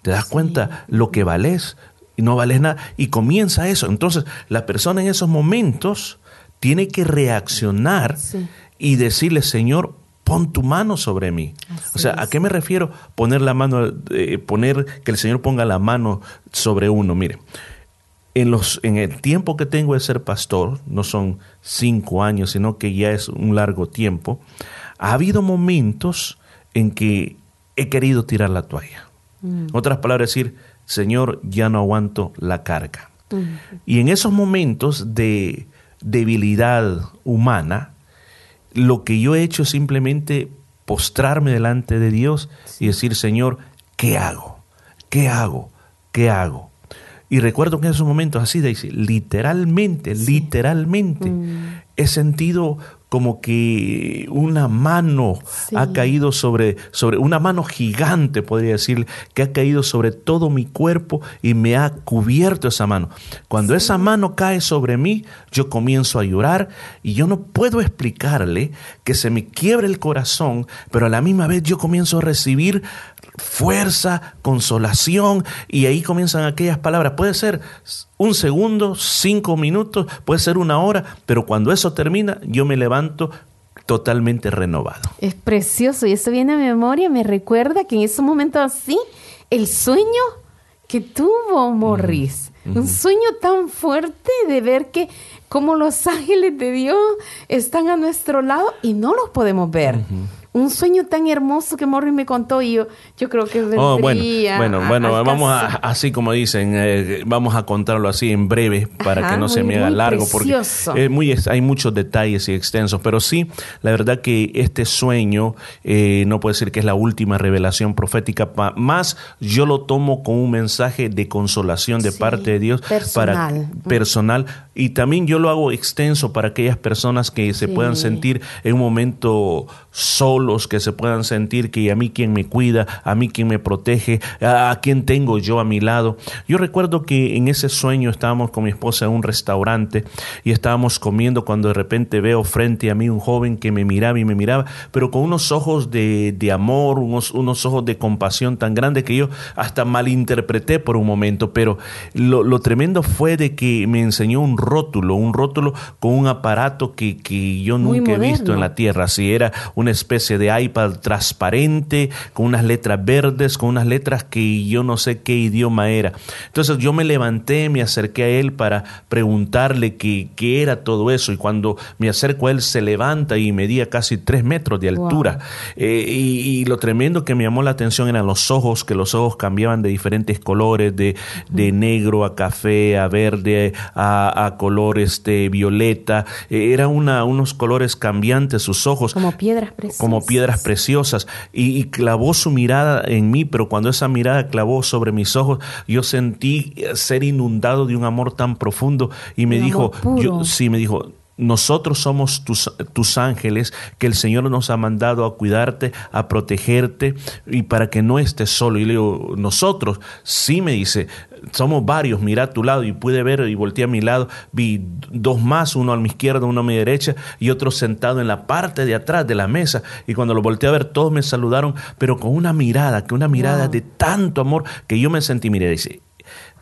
Speaker 2: te das cuenta lo que vales y no vales nada. Y comienza eso. Entonces, la persona en esos momentos tiene que reaccionar
Speaker 3: Sí.
Speaker 2: y decirle, Señor, pon tu mano sobre mí. o sea, ¿a qué me refiero poner la mano, eh, poner que el Señor ponga la mano sobre uno? Mire, en, los, en el tiempo que tengo de ser pastor, no son cinco años, sino que ya es un largo tiempo, ha habido momentos en que he querido tirar la toalla.
Speaker 3: Mm.
Speaker 2: En otras palabras, decir, Señor, ya no aguanto la carga.
Speaker 3: Mm.
Speaker 2: Y en esos momentos de debilidad humana, lo que yo he hecho es simplemente postrarme delante de Dios y decir, Señor, ¿qué hago? ¿Qué hago? ¿Qué hago? Y recuerdo que en esos momentos así, Daisy, literalmente, literalmente, he sentido como que una mano ha caído sobre, sobre, una mano gigante, podría decir, que ha caído sobre todo mi cuerpo y me ha cubierto esa mano. Cuando esa mano cae sobre mí, yo comienzo a llorar y yo no puedo explicarle que se me quiebre el corazón, pero a la misma vez yo comienzo a recibir fuerza, consolación, y ahí comienzan aquellas palabras. Puede ser un segundo, cinco minutos, puede ser una hora, pero cuando eso termina, yo me levanto totalmente renovado.
Speaker 3: Es precioso y eso viene a mi memoria, me recuerda que en ese momento así, el sueño que tuvo Morris, un sueño tan fuerte de ver que como los ángeles de Dios están a nuestro lado y no los podemos ver. Un sueño tan hermoso que Morris me contó y yo, yo creo que
Speaker 2: Oh, bueno,
Speaker 3: vendría
Speaker 2: bueno,
Speaker 3: a-
Speaker 2: bueno, vamos a, así como dicen, eh, vamos a contarlo así en breve para
Speaker 3: Ajá,
Speaker 2: que no se me haga largo, porque
Speaker 3: precioso.
Speaker 2: eh, muy, hay muchos detalles y extensos, pero sí, la verdad que este sueño, eh, no puede decir que es la última revelación profética, pa- más yo lo tomo como un mensaje de consolación de parte de Dios para
Speaker 3: personal.
Speaker 2: Y también yo lo hago extenso para aquellas personas que se
Speaker 3: Sí.
Speaker 2: puedan sentir en un momento solos, que se puedan sentir que a mí quien me cuida, a mí quien me protege, a, a quien tengo yo a mi lado. Yo recuerdo que en ese sueño estábamos con mi esposa en un restaurante y estábamos comiendo cuando de repente veo frente a mí un joven que me miraba y me miraba, pero con unos ojos de, de amor, unos, unos ojos de compasión tan grandes que yo hasta malinterpreté por un momento, pero lo, lo tremendo fue de que me enseñó un rótulo, un rótulo con un aparato que, que yo nunca he visto en la tierra. Así era una especie de iPad transparente, con unas letras verdes, con unas letras que yo no sé qué idioma era. Entonces yo me levanté, me acerqué a él para preguntarle qué, qué era todo eso. Y cuando me acerco a él, se levanta y medía casi tres metros de
Speaker 3: Wow.
Speaker 2: altura. Eh, y, y lo tremendo que me llamó la atención eran los ojos, que los ojos cambiaban de diferentes colores, de, de negro a café, a verde, a, a color este, violeta. Eh, era una, unos colores cambiantes sus ojos
Speaker 3: Como piedras preciosas.
Speaker 2: como piedras preciosas y, y clavó su mirada en mí, pero cuando esa mirada clavó sobre mis ojos, yo sentí eh, ser inundado de un amor tan profundo y me
Speaker 3: Un
Speaker 2: dijo, yo, sí, me dijo, nosotros somos tus, tus ángeles que el Señor nos ha mandado a cuidarte, a protegerte y para que no estés solo. Y le digo, nosotros, sí me dice, somos varios, mira a tu lado y pude ver y volteé a mi lado, vi dos más, uno a mi izquierda, uno a mi derecha y otro sentado en la parte de atrás de la mesa. Y cuando lo volteé a ver, todos me saludaron, pero con una mirada, que una mirada
Speaker 3: Wow.
Speaker 2: de tanto amor que yo me sentí, mire, dice,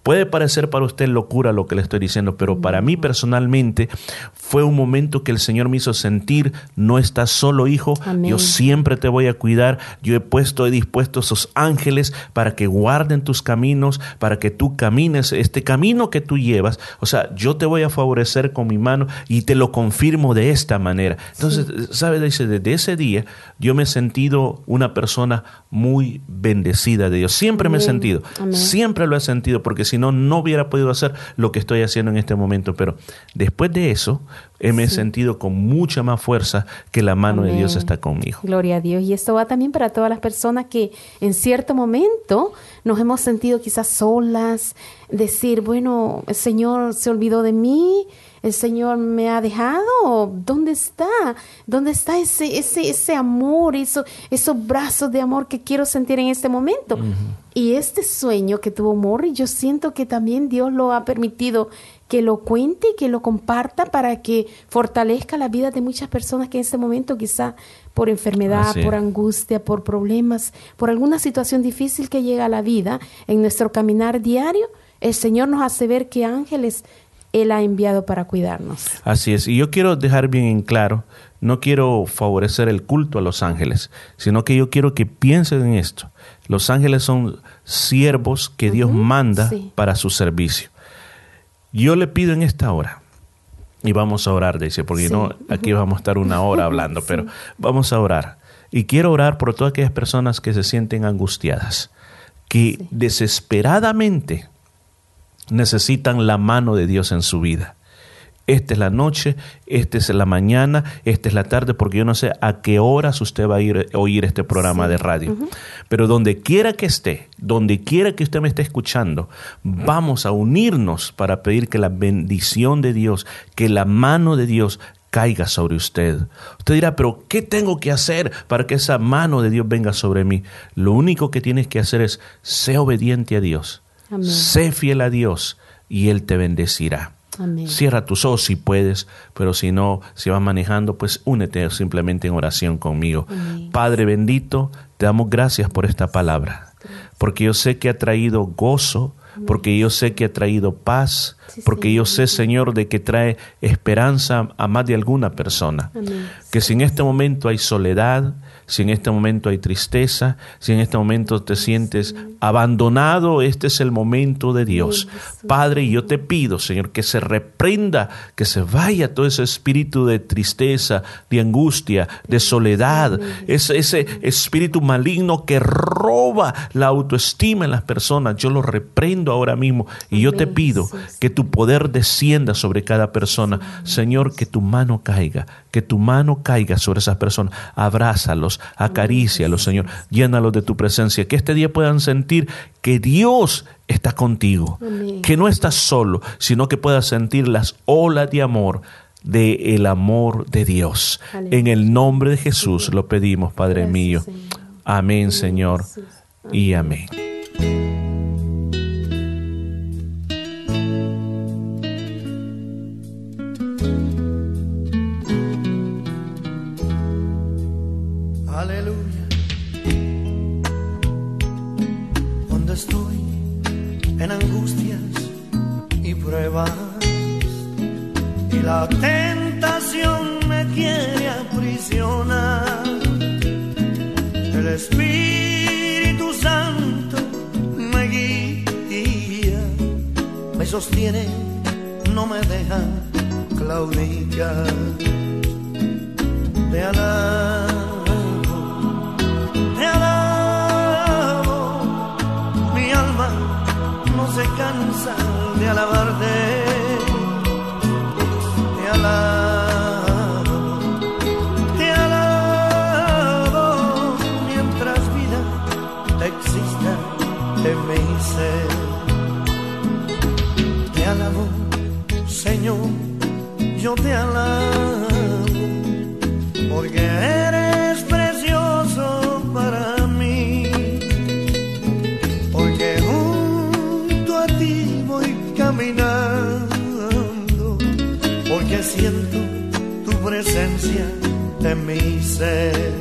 Speaker 2: Puede parecer para usted locura lo que le estoy diciendo, pero para mí personalmente fue un momento que el Señor me hizo sentir, no estás solo, hijo,
Speaker 3: Amén.
Speaker 2: yo siempre te voy a cuidar, yo he puesto, he dispuesto esos ángeles para que guarden tus caminos, para que tú camines este camino que tú llevas, o sea, yo te voy a favorecer con mi mano y te lo confirmo de esta manera. Entonces, ¿sabe? Dice, desde ese día yo me he sentido una persona muy bendecida de Dios, siempre me he sentido,
Speaker 3: Amén.
Speaker 2: siempre lo he sentido, porque si no, no hubiera podido hacer lo que estoy haciendo en este momento, pero después de eso, eh, me he
Speaker 3: Sí.
Speaker 2: sentido con mucha más fuerza que la mano de Dios está conmigo.
Speaker 3: Gloria a Dios. Y esto va también para todas las personas que en cierto momento nos hemos sentido quizás solas, decir, bueno, el Señor se olvidó de mí, el Señor me ha dejado, ¿dónde está? ¿Dónde está ese, ese, ese amor, eso, esos brazos de amor que quiero sentir en este momento? Y este sueño que tuvo Morri, yo siento que también Dios lo ha permitido que lo cuente y que lo comparta para que fortalezca la vida de muchas personas que en este momento quizá por enfermedad, por angustia, por problemas, por alguna situación difícil que llega a la vida en nuestro caminar diario, el Señor nos hace ver que ángeles Él ha enviado para cuidarnos.
Speaker 2: Así es, y yo quiero dejar bien en claro, no quiero favorecer el culto a los ángeles, sino que yo quiero que piensen en esto. Los ángeles son siervos que Dios manda
Speaker 3: sí.
Speaker 2: para su servicio. Yo le pido en esta hora, y vamos a orar, dice, porque
Speaker 3: Sí.
Speaker 2: no, aquí vamos a estar una hora hablando, pero vamos a orar. Y quiero orar por todas aquellas personas que se sienten angustiadas, que desesperadamente necesitan la mano de Dios en su vida. Esta es la noche, esta es la mañana, esta es la tarde, porque yo no sé a qué horas usted va a ir a oír este programa de radio. Pero donde quiera que esté, donde quiera que usted me esté escuchando, vamos a unirnos para pedir que la bendición de Dios, que la mano de Dios caiga sobre usted. Usted dirá, pero ¿qué tengo que hacer para que esa mano de Dios venga sobre mí? Lo único que tienes que hacer es ser obediente a Dios.
Speaker 3: Amén.
Speaker 2: Sé fiel a Dios y Él te bendecirá.
Speaker 3: Amén.
Speaker 2: Cierra tus ojos si puedes, pero si no, si vas manejando, pues únete simplemente en oración conmigo. Padre bendito, te damos gracias por esta palabra, porque yo sé que ha traído gozo, porque yo sé que ha traído paz, porque yo sé, Señor, de que trae esperanza a más de alguna persona.
Speaker 3: Amén.
Speaker 2: Que si en este momento hay soledad, si en este momento hay tristeza, si en este momento te sientes abandonado, este es el momento de Dios. Padre, yo te pido, Señor, que se reprenda, que se vaya todo ese espíritu de tristeza, de angustia, de soledad, ese, ese espíritu maligno que roba la autoestima en las personas. Yo lo reprendo ahora mismo y yo te pido que tu poder descienda sobre cada persona. Señor, que tu mano caiga, que tu mano caiga sobre esas personas. Abrázalos, acarícialos, Señor. Llénalos de tu presencia. Que este día puedan sentir que Dios está contigo,
Speaker 3: Amén.
Speaker 2: que no estás solo, sino que puedas sentir las olas de amor de el amor de Dios. En el nombre de Jesús lo pedimos, Padre
Speaker 3: Gracias,
Speaker 2: mío.
Speaker 3: Señor.
Speaker 2: Amén, Señor. Y amén.
Speaker 5: La tentación me quiere aprisionar, el Espíritu Santo me guía, me sostiene, no me deja claudicar. Te alabo, te alabo, mi alma no se cansa de alabarte. Te alabo, mientras vida exista en mi ser. Te alabo, Señor, yo te alabo porque siento tu presencia en mi ser.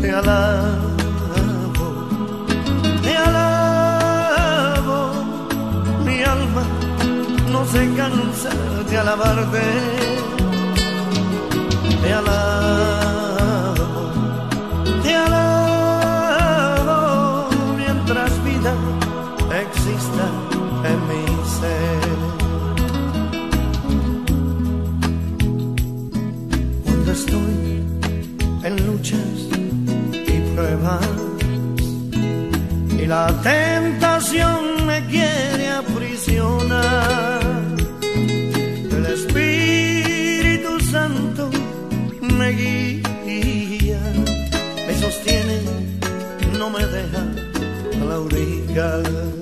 Speaker 5: Te alabo, te alabo, alma no se cansa de alabarte. Te alabo, la tentación me quiere aprisionar. El Espíritu Santo me guía, me sostiene, no me deja claudicar. Te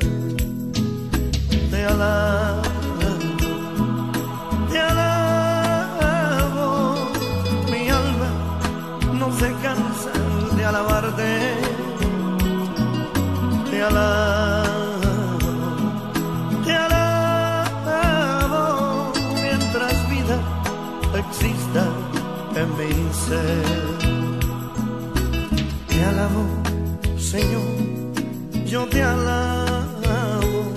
Speaker 5: yo te alabo,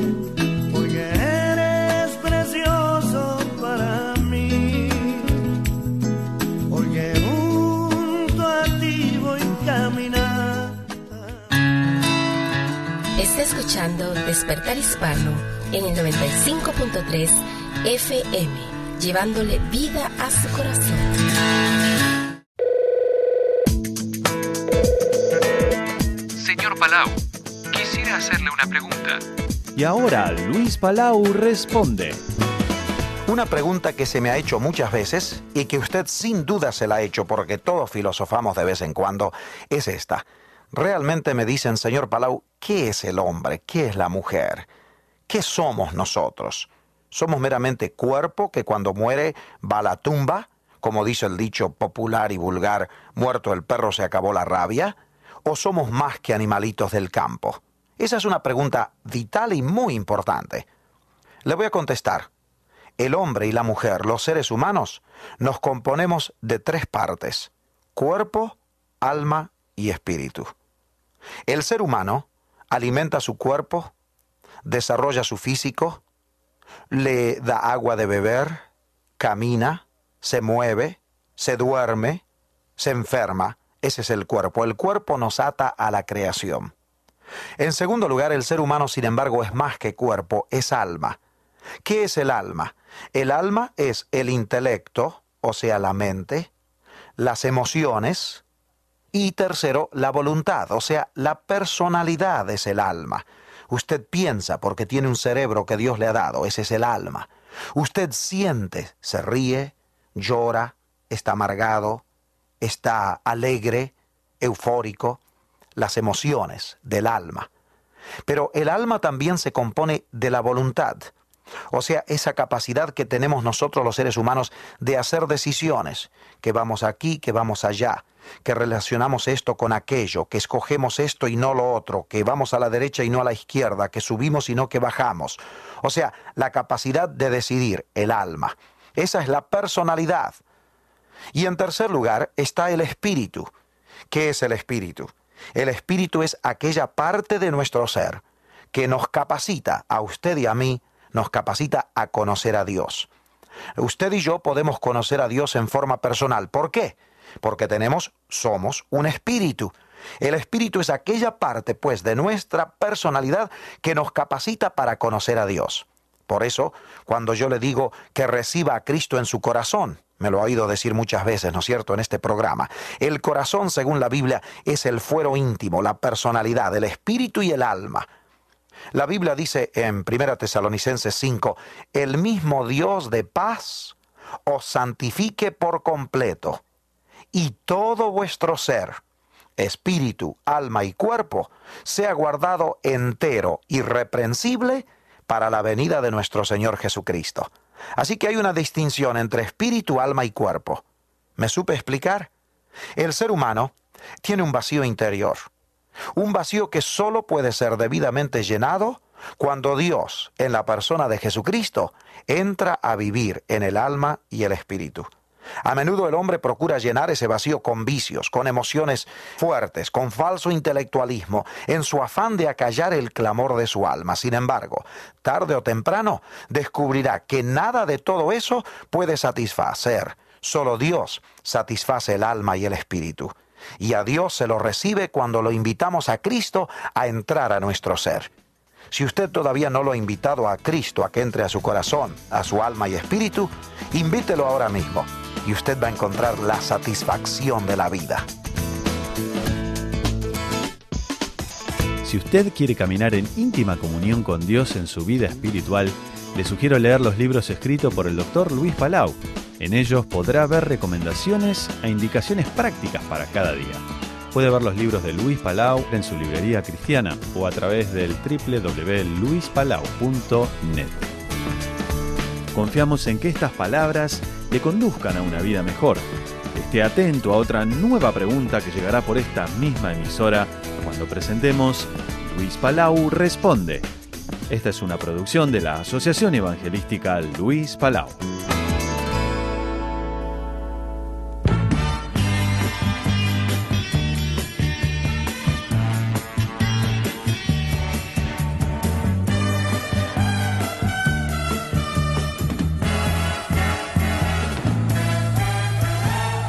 Speaker 5: porque eres precioso para mí, porque junto a ti voy a caminar.
Speaker 13: Está escuchando Despertar Hispano en el 95.3 FM, llevándole vida a su corazón.
Speaker 14: Hacerle una pregunta.
Speaker 15: Y ahora Luis Palau responde.
Speaker 16: Una pregunta que se me ha hecho muchas veces y que usted sin duda se la ha hecho porque todos filosofamos de vez en cuando es esta. Realmente me dicen, señor Palau, ¿qué es el hombre? ¿Qué es la mujer? ¿Qué somos nosotros? ¿Somos meramente cuerpo que cuando muere va a la tumba? Como dice el dicho popular y vulgar, muerto el perro se acabó la rabia? ¿O somos más que animalitos del campo? Esa es una pregunta vital y muy importante. Le voy a contestar. El hombre y la mujer, los seres humanos, nos componemos de tres partes, cuerpo, alma y espíritu. El ser humano alimenta su cuerpo, desarrolla su físico, le da agua de beber, camina, se mueve, se duerme, se enferma. Ese es el cuerpo. El cuerpo nos ata a la creación. En segundo lugar, el ser humano, sin embargo, es más que cuerpo, es alma. ¿Qué es el alma? El alma es el intelecto, o sea, la mente, las emociones, y tercero, la voluntad, o sea, la personalidad es el alma. Usted piensa porque tiene un cerebro que Dios le ha dado, ese es el alma. Usted siente, se ríe, llora, está amargado, está alegre, eufórico, las emociones del alma. Pero el alma también se compone de la voluntad, o sea, esa capacidad que tenemos nosotros los seres humanos de hacer decisiones, que vamos aquí, que vamos allá, que relacionamos esto con aquello, que escogemos esto y no lo otro, que vamos a la derecha y no a la izquierda, que subimos y no que bajamos. O sea, la capacidad de decidir, el alma. Esa es la personalidad. Y en tercer lugar está el espíritu. ¿Qué es el espíritu? El espíritu es aquella parte de nuestro ser que nos capacita, a usted y a mí, nos capacita a conocer a Dios. Usted y yo podemos conocer a Dios en forma personal. ¿Por qué? Porque tenemos, somos un espíritu. El espíritu es aquella parte, pues, de nuestra personalidad que nos capacita para conocer a Dios. Por eso, cuando yo le digo que reciba a Cristo en su corazón, me lo ha oído decir muchas veces, ¿no es cierto?, en este programa, el corazón, según la Biblia, es el fuero íntimo, la personalidad, el espíritu y el alma. La Biblia dice en 1 Tesalonicenses 5, el mismo Dios de paz os santifique por completo, y todo vuestro ser, espíritu, alma y cuerpo, sea guardado entero, irreprensible, para la venida de nuestro Señor Jesucristo. Así que hay una distinción entre espíritu, alma y cuerpo. ¿Me supe explicar? El ser humano tiene un vacío interior, un vacío que solo puede ser debidamente llenado cuando Dios, en la persona de Jesucristo, entra a vivir en el alma y el espíritu. A menudo el hombre procura llenar ese vacío con vicios, con emociones fuertes, con falso intelectualismo, en su afán de acallar el clamor de su alma. Sin embargo, tarde o temprano descubrirá que nada de todo eso puede satisfacer. Solo Dios satisface el alma y el espíritu. Y a Dios se lo recibe cuando lo invitamos a Cristo a entrar a nuestro ser. Si usted todavía no lo ha invitado a Cristo a que entre a su corazón, a su alma y espíritu, invítelo ahora mismo y usted va a encontrar la satisfacción de la vida.
Speaker 15: Si usted quiere caminar en íntima comunión con Dios en su vida espiritual, le sugiero leer los libros escritos por el Dr. Luis Palau. En ellos podrá ver recomendaciones e indicaciones prácticas para cada día. Puede ver los libros de Luis Palau en su librería cristiana o a través del www.luispalau.net. Confiamos en que estas palabras le conduzcan a una vida mejor. Esté atento a otra nueva pregunta que llegará por esta misma emisora cuando presentemos Luis Palau Responde. Esta es una producción de la Asociación Evangelística Luis Palau.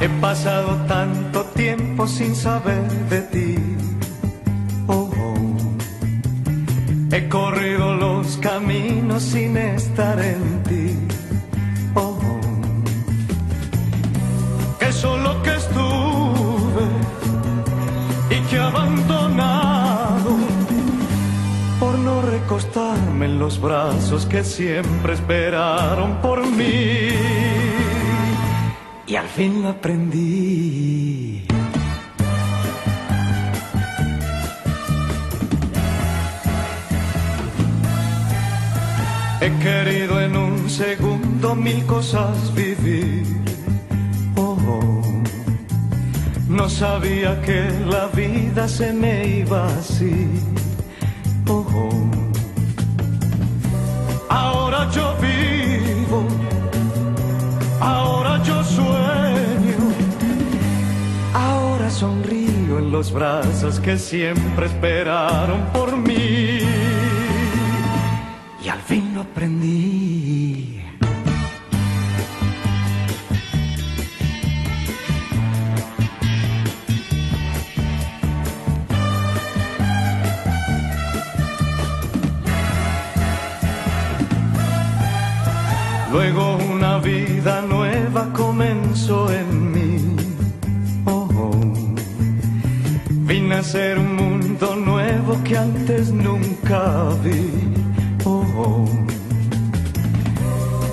Speaker 12: He pasado tanto tiempo sin saber de ti. Oh, oh. He corrido los caminos sin estar en ti. Oh, oh. Que solo que estuve y que abandonado por no recostarme en los brazos que siempre esperaron por mí. Y al fin lo aprendí. He querido en un segundo mil cosas vivir. Oh, oh. No sabía que la vida se me iba así. Oh, oh. Ahora yo vivo los brazos que siempre esperaron por mí. Y al fin lo aprendí. Luego una vida nueva comenzó en Ser un mundo nuevo que antes nunca vi. Oh.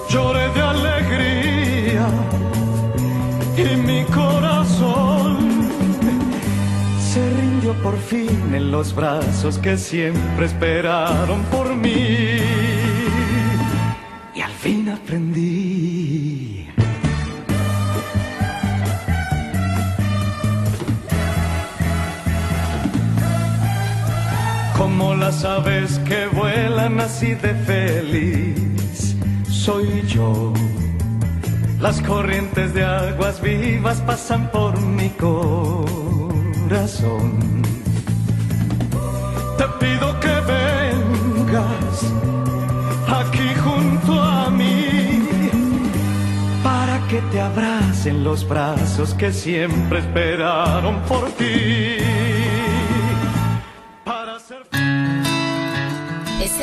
Speaker 12: Lloré de alegría y mi corazón se rindió por fin en los brazos que siempre esperaron por mí. Y al fin aprendí. Como las aves que vuelan así de feliz, soy yo. Las corrientes de aguas vivas pasan por mi corazón. Te pido que vengas aquí junto a mí para que te abracen los brazos que siempre esperaron por ti.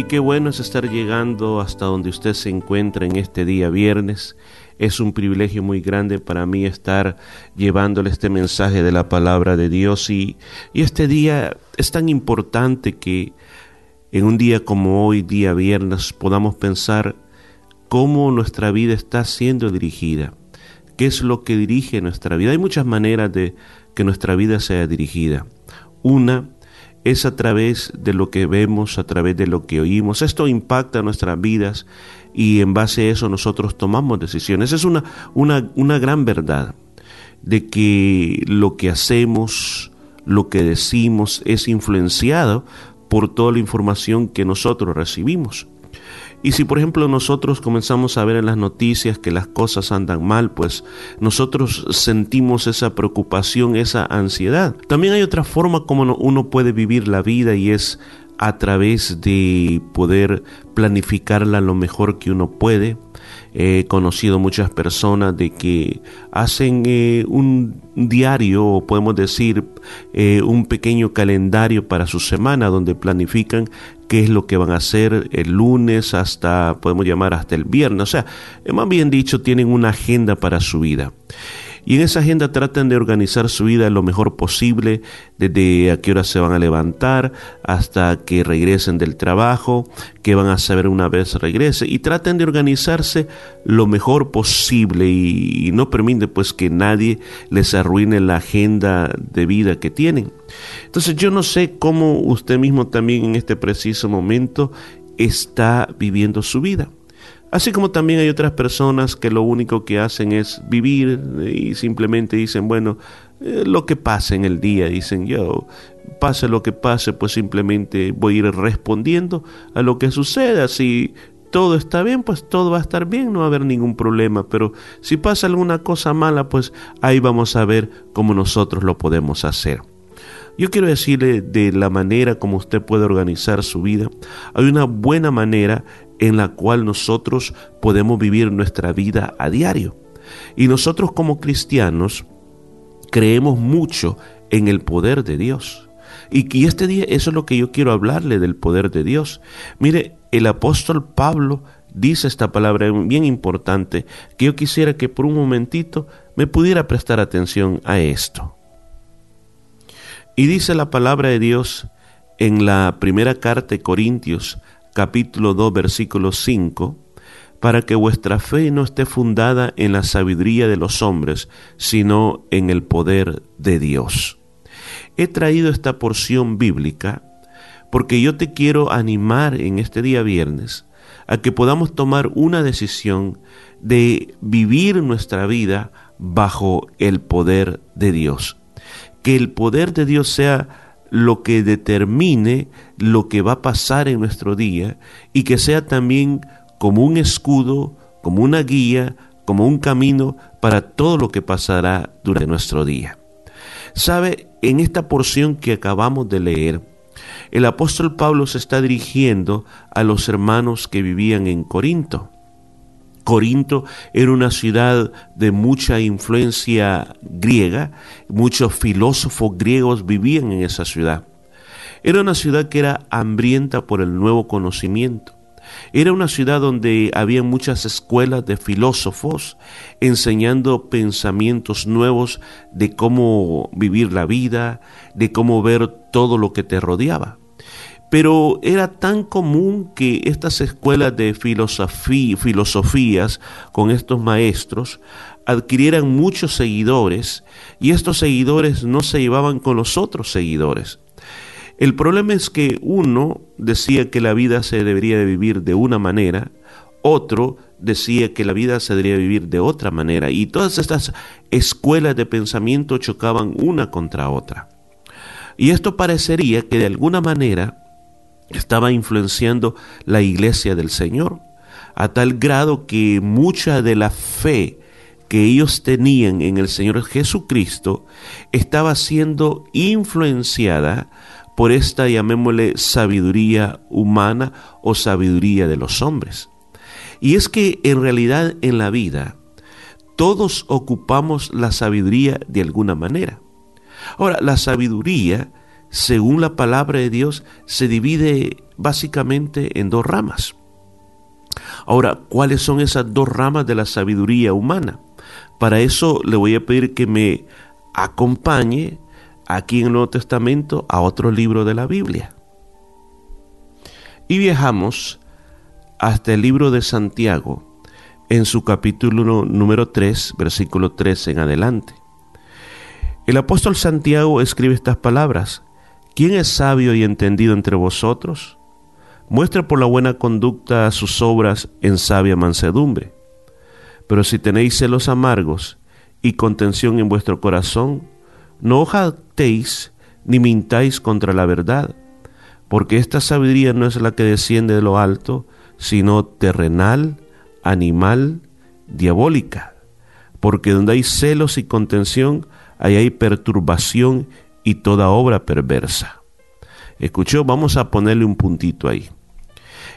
Speaker 2: Y qué bueno es estar llegando hasta donde usted se encuentra en este día viernes. Es un privilegio muy grande para mí estar llevándole este mensaje de la palabra de Dios y, y este día es tan importante que en un día como hoy, día viernes, podamos pensar cómo nuestra vida está siendo dirigida, qué es lo que dirige nuestra vida. Hay muchas maneras de que nuestra vida sea dirigida. Una es a través de lo que vemos, a través de lo que oímos. Esto impacta nuestras vidas y en base a eso nosotros tomamos decisiones. Es una, una, una gran verdad de que lo que hacemos, lo que decimos es influenciado por toda la información que nosotros recibimos. Y si por ejemplo nosotros comenzamos a ver en las noticias que las cosas andan mal, pues nosotros sentimos esa preocupación, esa ansiedad. También hay otra forma como uno puede vivir la vida y es a través de poder planificarla lo mejor que uno puede. He conocido muchas personas de que hacen eh, un diario o podemos decir eh, un pequeño calendario para su semana donde planifican qué es lo que van a hacer el lunes hasta, podemos llamar hasta el viernes. O sea, más bien dicho, tienen una agenda para su vida. Y en esa agenda tratan de organizar su vida lo mejor posible, desde a qué hora se van a levantar hasta que regresen del trabajo, qué van a saber una vez regrese, y traten de organizarse lo mejor posible y, no permiten pues que nadie les arruine la agenda de vida que tienen. Entonces yo no sé cómo usted mismo también en este preciso momento está viviendo su vida. Así como también hay otras personas que lo único que hacen es vivir y simplemente dicen, bueno, eh, lo que pase en el día, dicen yo, pase lo que pase, pues simplemente voy a ir respondiendo a lo que suceda. Si todo está bien, pues todo va a estar bien, no va a haber ningún problema. Pero si pasa alguna cosa mala, pues ahí vamos a ver cómo nosotros lo podemos hacer. Yo quiero decirle de la manera como usted puede organizar su vida. Hay una buena manera en la cual nosotros podemos vivir nuestra vida a diario. Y nosotros como cristianos creemos mucho en el poder de Dios. Y este día eso es lo que yo quiero hablarle del poder de Dios. Mire, el apóstol Pablo dice esta palabra bien importante que yo quisiera que por un momentito me pudiera prestar atención a esto. Y dice la palabra de Dios en la primera carta de Corintios capítulo 2, versículo 5, para que vuestra fe no esté fundada en la sabiduría de los hombres, sino en el poder de Dios. He traído esta porción bíblica porque yo te quiero animar en este día viernes a que podamos tomar una decisión de vivir nuestra vida bajo el poder de Dios. Que el poder de Dios sea lo que determine lo que va a pasar en nuestro día y que sea también como un escudo, como una guía, como un camino para todo lo que pasará durante nuestro día. Sabe, en esta porción que acabamos de leer, el apóstol Pablo se está dirigiendo a los hermanos que vivían en Corinto. Corinto era una ciudad de mucha influencia griega, muchos filósofos griegos vivían en esa ciudad. Era una ciudad que era hambrienta por el nuevo conocimiento. Era una ciudad donde había muchas escuelas de filósofos enseñando pensamientos nuevos de cómo vivir la vida, de cómo ver todo lo que te rodeaba. Pero era tan común que estas escuelas de filosofía, filosofías con estos maestros adquirieran muchos seguidores y estos seguidores no se llevaban con los otros seguidores. El problema es que uno decía que la vida se debería de vivir de una manera, otro decía que la vida se debería vivir de otra manera y todas estas escuelas de pensamiento chocaban una contra otra. Y esto parecería que de alguna manera estaba influenciando la iglesia del Señor, a tal grado que mucha de la fe que ellos tenían en el Señor Jesucristo estaba siendo influenciada por esta, llamémosle, sabiduría humana o sabiduría de los hombres. Y es que en realidad en la vida todos ocupamos la sabiduría de alguna manera. Ahora, la sabiduría según la palabra de Dios, se divide básicamente en dos ramas. Ahora, ¿cuáles son esas dos ramas de la sabiduría humana? Para eso le voy a pedir que me acompañe aquí en el Nuevo Testamento a otro libro de la Biblia. Y viajamos hasta el libro de Santiago, en su capítulo número 3, versículo 3 en adelante. El apóstol Santiago escribe estas palabras. ¿Quién es sabio y entendido entre vosotros? Muestre por la buena conducta sus obras en sabia mansedumbre. Pero si tenéis celos amargos y contención en vuestro corazón, no jactéis ni mintáis contra la verdad, porque esta sabiduría no es la que desciende de lo alto, sino terrenal, animal, diabólica. Porque donde hay celos y contención, ahí hay perturbación y toda obra perversa. Escuchó, vamos a ponerle un puntito ahí.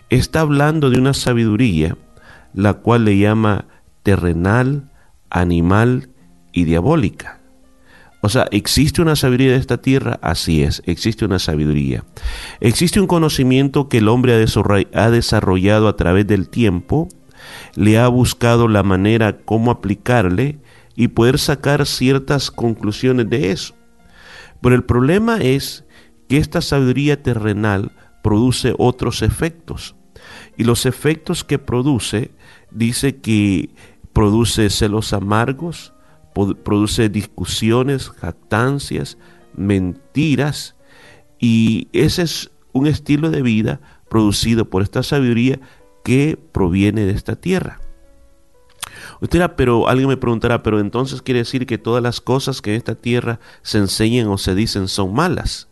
Speaker 2: Está hablando de una sabiduría, la cual le llama terrenal, animal y diabólica. O sea, ¿existe una sabiduría de esta tierra? Así es, existe una sabiduría. Existe un conocimiento que el hombre ha desarrollado a través del tiempo, le ha buscado la manera cómo aplicarle y poder sacar ciertas conclusiones de eso. Pero el problema es que esta sabiduría terrenal produce otros efectos. Y los efectos que produce, dice que produce celos amargos, produce discusiones, jactancias, mentiras, y ese es un estilo de vida producido por esta sabiduría que proviene de esta tierra. Usted pero alguien me preguntará, pero entonces quiere decir que todas las cosas que en esta tierra se enseñan o se dicen son malas.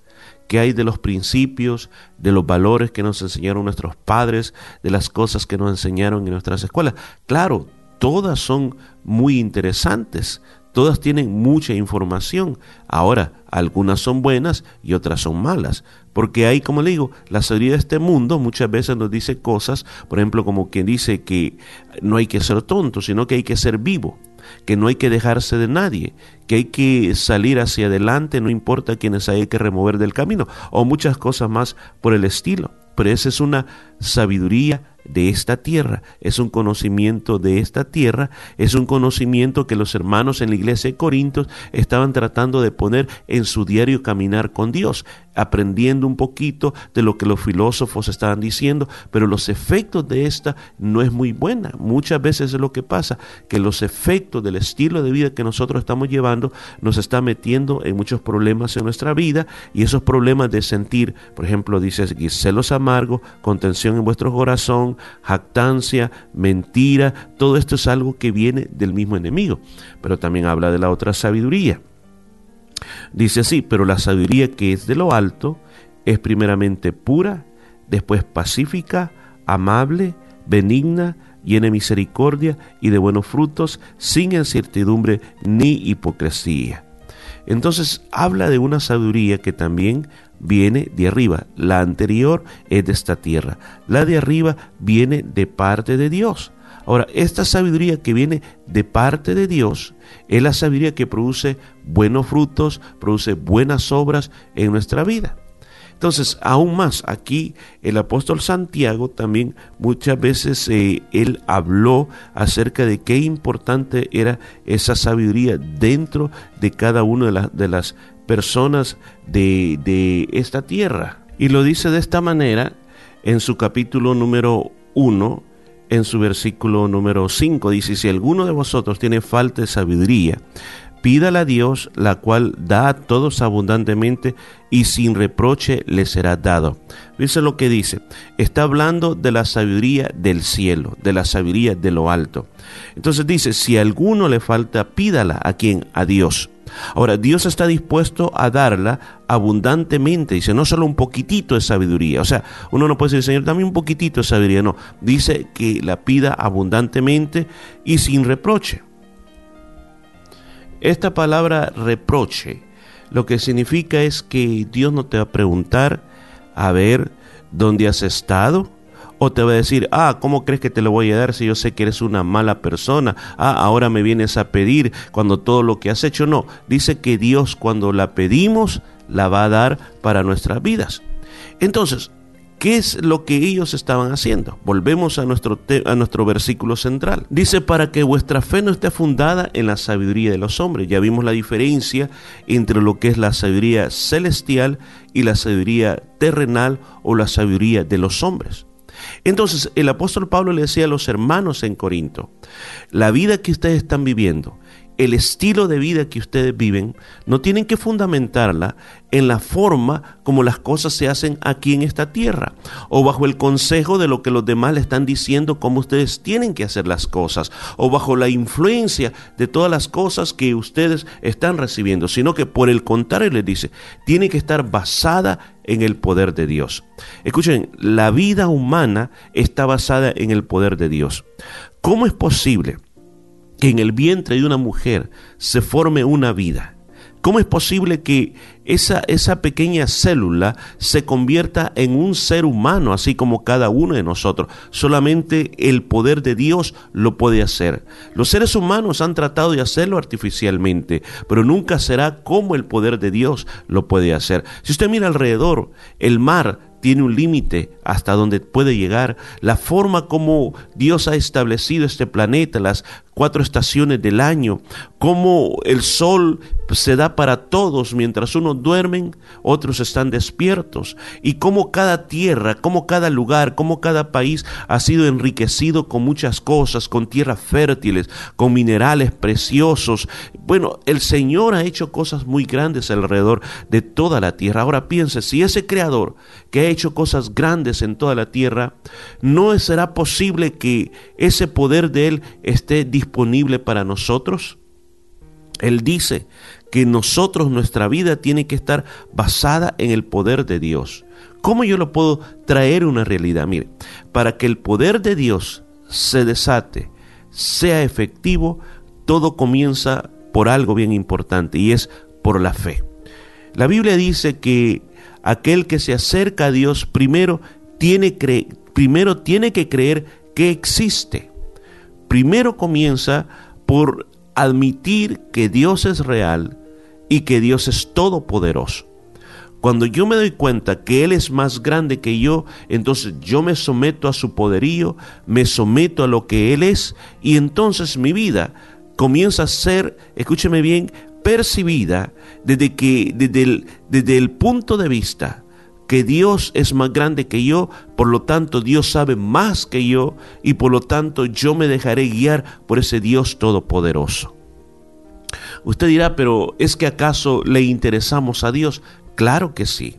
Speaker 2: ¿Qué hay de los principios, de los valores que nos enseñaron nuestros padres, de las cosas que nos enseñaron en nuestras escuelas? Claro, todas son muy interesantes, todas tienen mucha información. Ahora, algunas son buenas y otras son malas. Porque hay, como le digo, la sabiduría de este mundo muchas veces nos dice cosas, por ejemplo, como quien dice que no hay que ser tonto, sino que hay que ser vivo, que no hay que dejarse de nadie, que hay que salir hacia adelante, no importa quienes hay que remover del camino, o muchas cosas más por el estilo. Pero esa es una sabiduría de esta tierra, es un conocimiento de esta tierra, es un conocimiento que los hermanos en la iglesia de Corintios estaban tratando de poner en su diario caminar con Dios, aprendiendo un poquito de lo que los filósofos estaban diciendo, pero los efectos de esta no es muy buena. Muchas veces es lo que pasa, que los efectos del estilo de vida que nosotros estamos llevando nos está metiendo en muchos problemas en nuestra vida y esos problemas de sentir, por ejemplo, dice celos amargos, contención en vuestro corazón, jactancia, mentira, todo esto es algo que viene del mismo enemigo. Pero también habla de la otra sabiduría. Dice así, pero la sabiduría que es de lo alto es primeramente pura, después pacífica, amable, benigna, llena de misericordia y de buenos frutos, sin incertidumbre ni hipocresía. Entonces habla de una sabiduría que también viene de arriba. La anterior es de esta tierra. La de arriba viene de parte de Dios. Ahora, esta sabiduría que viene de parte de Dios es la sabiduría que produce buenos frutos, produce buenas obras en nuestra vida. Entonces, aún más, aquí el apóstol Santiago también muchas veces eh, él habló acerca de qué importante era esa sabiduría dentro de cada una de, de las personas de, de esta tierra. Y lo dice de esta manera en su capítulo número 1, en su versículo número 5. Dice, si alguno de vosotros tiene falta de sabiduría, pídala a Dios, la cual da a todos abundantemente y sin reproche le será dado. Dice lo que dice. Está hablando de la sabiduría del cielo, de la sabiduría de lo alto. Entonces dice, si alguno le falta, pídala a quien, a Dios. Ahora, Dios está dispuesto a darla abundantemente. Dice, no solo un poquitito de sabiduría. O sea, uno no puede decir, Señor, dame un poquitito de sabiduría. No, dice que la pida abundantemente y sin reproche. Esta palabra reproche lo que significa es que Dios no te va a preguntar a ver dónde has estado, o te va a decir, ah, ¿cómo crees que te lo voy a dar si yo sé que eres una mala persona? Ah, ahora me vienes a pedir cuando todo lo que has hecho. No, dice que Dios cuando la pedimos, la va a dar para nuestras vidas. Entonces, ¿Qué es lo que ellos estaban haciendo? Volvemos a nuestro, a nuestro versículo central. Dice, para que vuestra fe no esté fundada en la sabiduría de los hombres. Ya vimos la diferencia entre lo que es la sabiduría celestial y la sabiduría terrenal o la sabiduría de los hombres. Entonces, el apóstol Pablo le decía a los hermanos en Corinto, la vida que ustedes están viviendo, el estilo de vida que ustedes viven, no tienen que fundamentarla en la forma como las cosas se hacen aquí en esta tierra, o bajo el consejo de lo que los demás le están diciendo cómo ustedes tienen que hacer las cosas, o bajo la influencia de todas las cosas que ustedes están recibiendo, sino que por el contrario les dice, tiene que estar basada en el poder de Dios. Escuchen, la vida humana está basada en el poder de Dios. ¿Cómo es posible que en el vientre de una mujer se forme una vida? ¿Cómo es posible que esa, esa pequeña célula se convierta en un ser humano, así como cada uno de nosotros? Solamente el poder de Dios lo puede hacer. Los seres humanos han tratado de hacerlo artificialmente, pero nunca será como el poder de Dios lo puede hacer. Si usted mira alrededor, el mar tiene un límite hasta donde puede llegar. La forma como Dios ha establecido este planeta, las cuatro estaciones del año, cómo el sol se da para todos mientras unos duermen, otros están despiertos, y cómo cada tierra, cómo cada lugar, cómo cada país ha sido enriquecido con muchas cosas, con tierras fértiles, con minerales preciosos. Bueno, el Señor ha hecho cosas muy grandes alrededor de toda la tierra. Ahora piense, si ese creador que ha hecho cosas grandes en toda la tierra, no será posible que ese poder de Él esté disponible para nosotros. Él dice que nosotros, nuestra vida tiene que estar basada en el poder de Dios. ¿Cómo yo lo puedo traer una realidad? Mire, para que el poder de Dios se desate, sea efectivo, todo comienza por algo bien importante y es por la fe. La Biblia dice que aquel que se acerca a Dios primero tiene, primero tiene que creer que existe. Primero comienza por admitir que Dios es real y que Dios es todopoderoso. Cuando yo me doy cuenta que Él es más grande que yo, entonces yo me someto a su poderío, me someto a lo que Él es y entonces mi vida comienza a ser, escúcheme bien, percibida desde que desde desde el punto de vista que Dios es más grande que yo, por lo tanto Dios sabe más que yo y por lo tanto yo me dejaré guiar por ese Dios todopoderoso. Usted dirá, pero ¿es que acaso le interesamos a Dios? Claro que sí.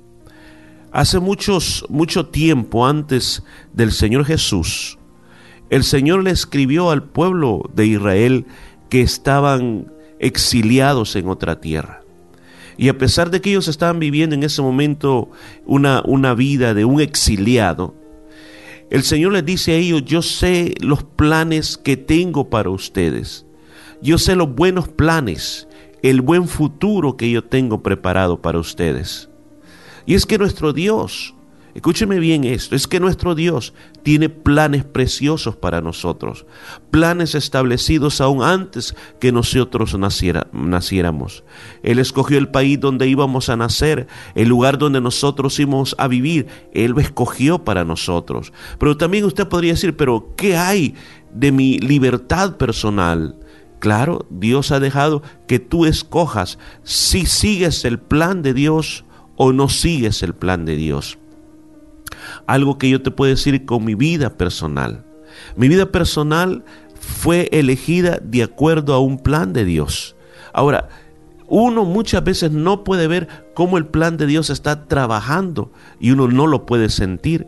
Speaker 2: Hace muchos, mucho tiempo antes del Señor Jesús, el Señor le escribió al pueblo de Israel que estaban exiliados en otra tierra. Y a pesar de que ellos estaban viviendo en ese momento una, una vida de un exiliado, el Señor les dice a ellos, yo sé los planes que tengo para ustedes. Yo sé los buenos planes, el buen futuro que yo tengo preparado para ustedes. Y es que nuestro Dios, escúcheme bien esto, es que nuestro Dios tiene planes preciosos para nosotros, planes establecidos aún antes que nosotros naciéramos. Él escogió el país donde íbamos a nacer, el lugar donde nosotros íbamos a vivir, Él lo escogió para nosotros. Pero también usted podría decir, pero ¿qué hay de mi libertad personal? Claro, Dios ha dejado que tú escojas si sigues el plan de Dios o no sigues el plan de Dios. Algo que yo te puedo decir con mi vida personal. Mi vida personal fue elegida de acuerdo a un plan de Dios. Ahora, uno muchas veces no puede ver cómo el plan de Dios está trabajando y uno no lo puede sentir.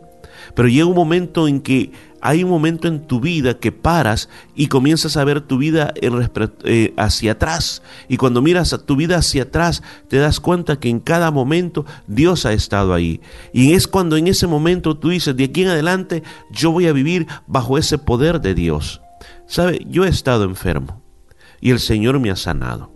Speaker 2: Pero llega un momento en que hay un momento en tu vida que paras y comienzas a ver tu vida eh, hacia atrás. Y cuando miras a tu vida hacia atrás, te das cuenta que en cada momento Dios ha estado ahí. Y es cuando en ese momento tú dices, de aquí en adelante yo voy a vivir bajo ese poder de Dios. ¿Sabe? Yo he estado enfermo y el Señor me ha sanado.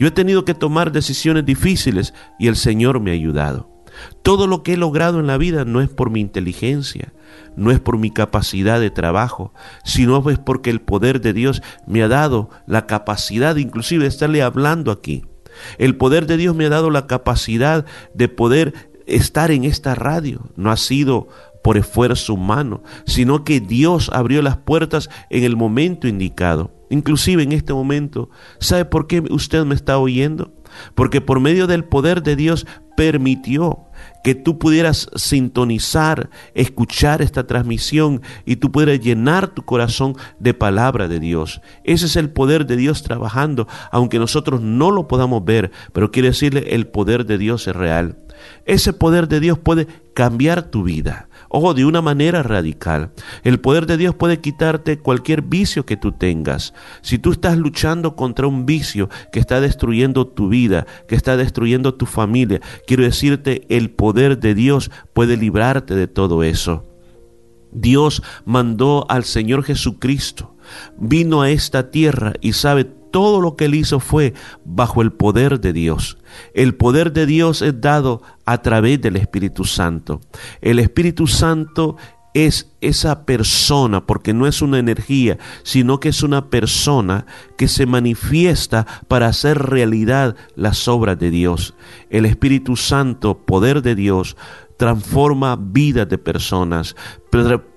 Speaker 2: Yo he tenido que tomar decisiones difíciles y el Señor me ha ayudado. Todo lo que he logrado en la vida no es por mi inteligencia, no es por mi capacidad de trabajo, sino es porque el poder de Dios me ha dado la capacidad inclusive de estarle hablando aquí. El poder de Dios me ha dado la capacidad de poder estar en esta radio. No ha sido por esfuerzo humano, sino que Dios abrió las puertas en el momento indicado. Inclusive en este momento, ¿sabe por qué usted me está oyendo? porque por medio del poder de Dios permitió que tú pudieras sintonizar, escuchar esta transmisión y tú pudieras llenar tu corazón de palabra de Dios. Ese es el poder de Dios trabajando, aunque nosotros no lo podamos ver, pero quiere decirle el poder de Dios es real. Ese poder de Dios puede cambiar tu vida. Ojo, de una manera radical. El poder de Dios puede quitarte cualquier vicio que tú tengas. Si tú estás luchando contra un vicio que está destruyendo tu vida, que está destruyendo tu familia, quiero decirte, el poder de Dios puede librarte de todo eso. Dios mandó al Señor Jesucristo, vino a esta tierra y sabe todo lo que él hizo fue bajo el poder de Dios. El poder de Dios es dado a través del Espíritu Santo. El Espíritu Santo es esa persona, porque no es una energía, sino que es una persona que se manifiesta para hacer realidad las obras de Dios. El Espíritu Santo, poder de Dios, transforma vidas de personas,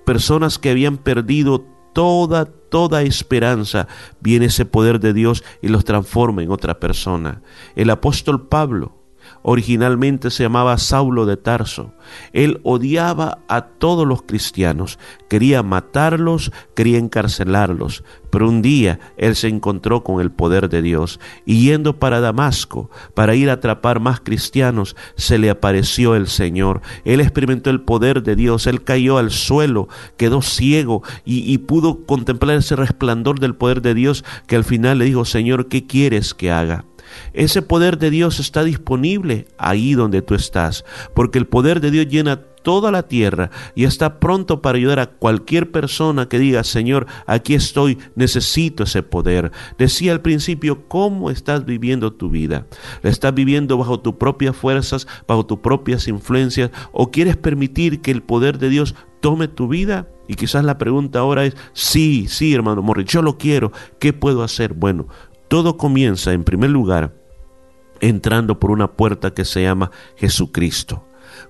Speaker 2: personas que habían perdido toda, toda esperanza, viene ese poder de Dios y los transforma en otra persona. El apóstol Pablo originalmente se llamaba Saulo de Tarso. Él odiaba a todos los cristianos, quería matarlos, quería encarcelarlos, pero un día él se encontró con el poder de Dios y yendo para Damasco para ir a atrapar más cristianos, se le apareció el Señor. Él experimentó el poder de Dios, él cayó al suelo, quedó ciego y, y pudo contemplar ese resplandor del poder de Dios que al final le dijo, Señor, ¿qué quieres que haga? Ese poder de Dios está disponible ahí donde tú estás, porque el poder de Dios llena toda la tierra y está pronto para ayudar a cualquier persona que diga, Señor, aquí estoy, necesito ese poder. Decía al principio, ¿cómo estás viviendo tu vida? ¿La estás viviendo bajo tus propias fuerzas, bajo tus propias influencias o quieres permitir que el poder de Dios tome tu vida? Y quizás la pregunta ahora es, sí, sí, hermano Morris, yo lo quiero, ¿qué puedo hacer? Bueno, todo comienza en primer lugar entrando por una puerta que se llama Jesucristo.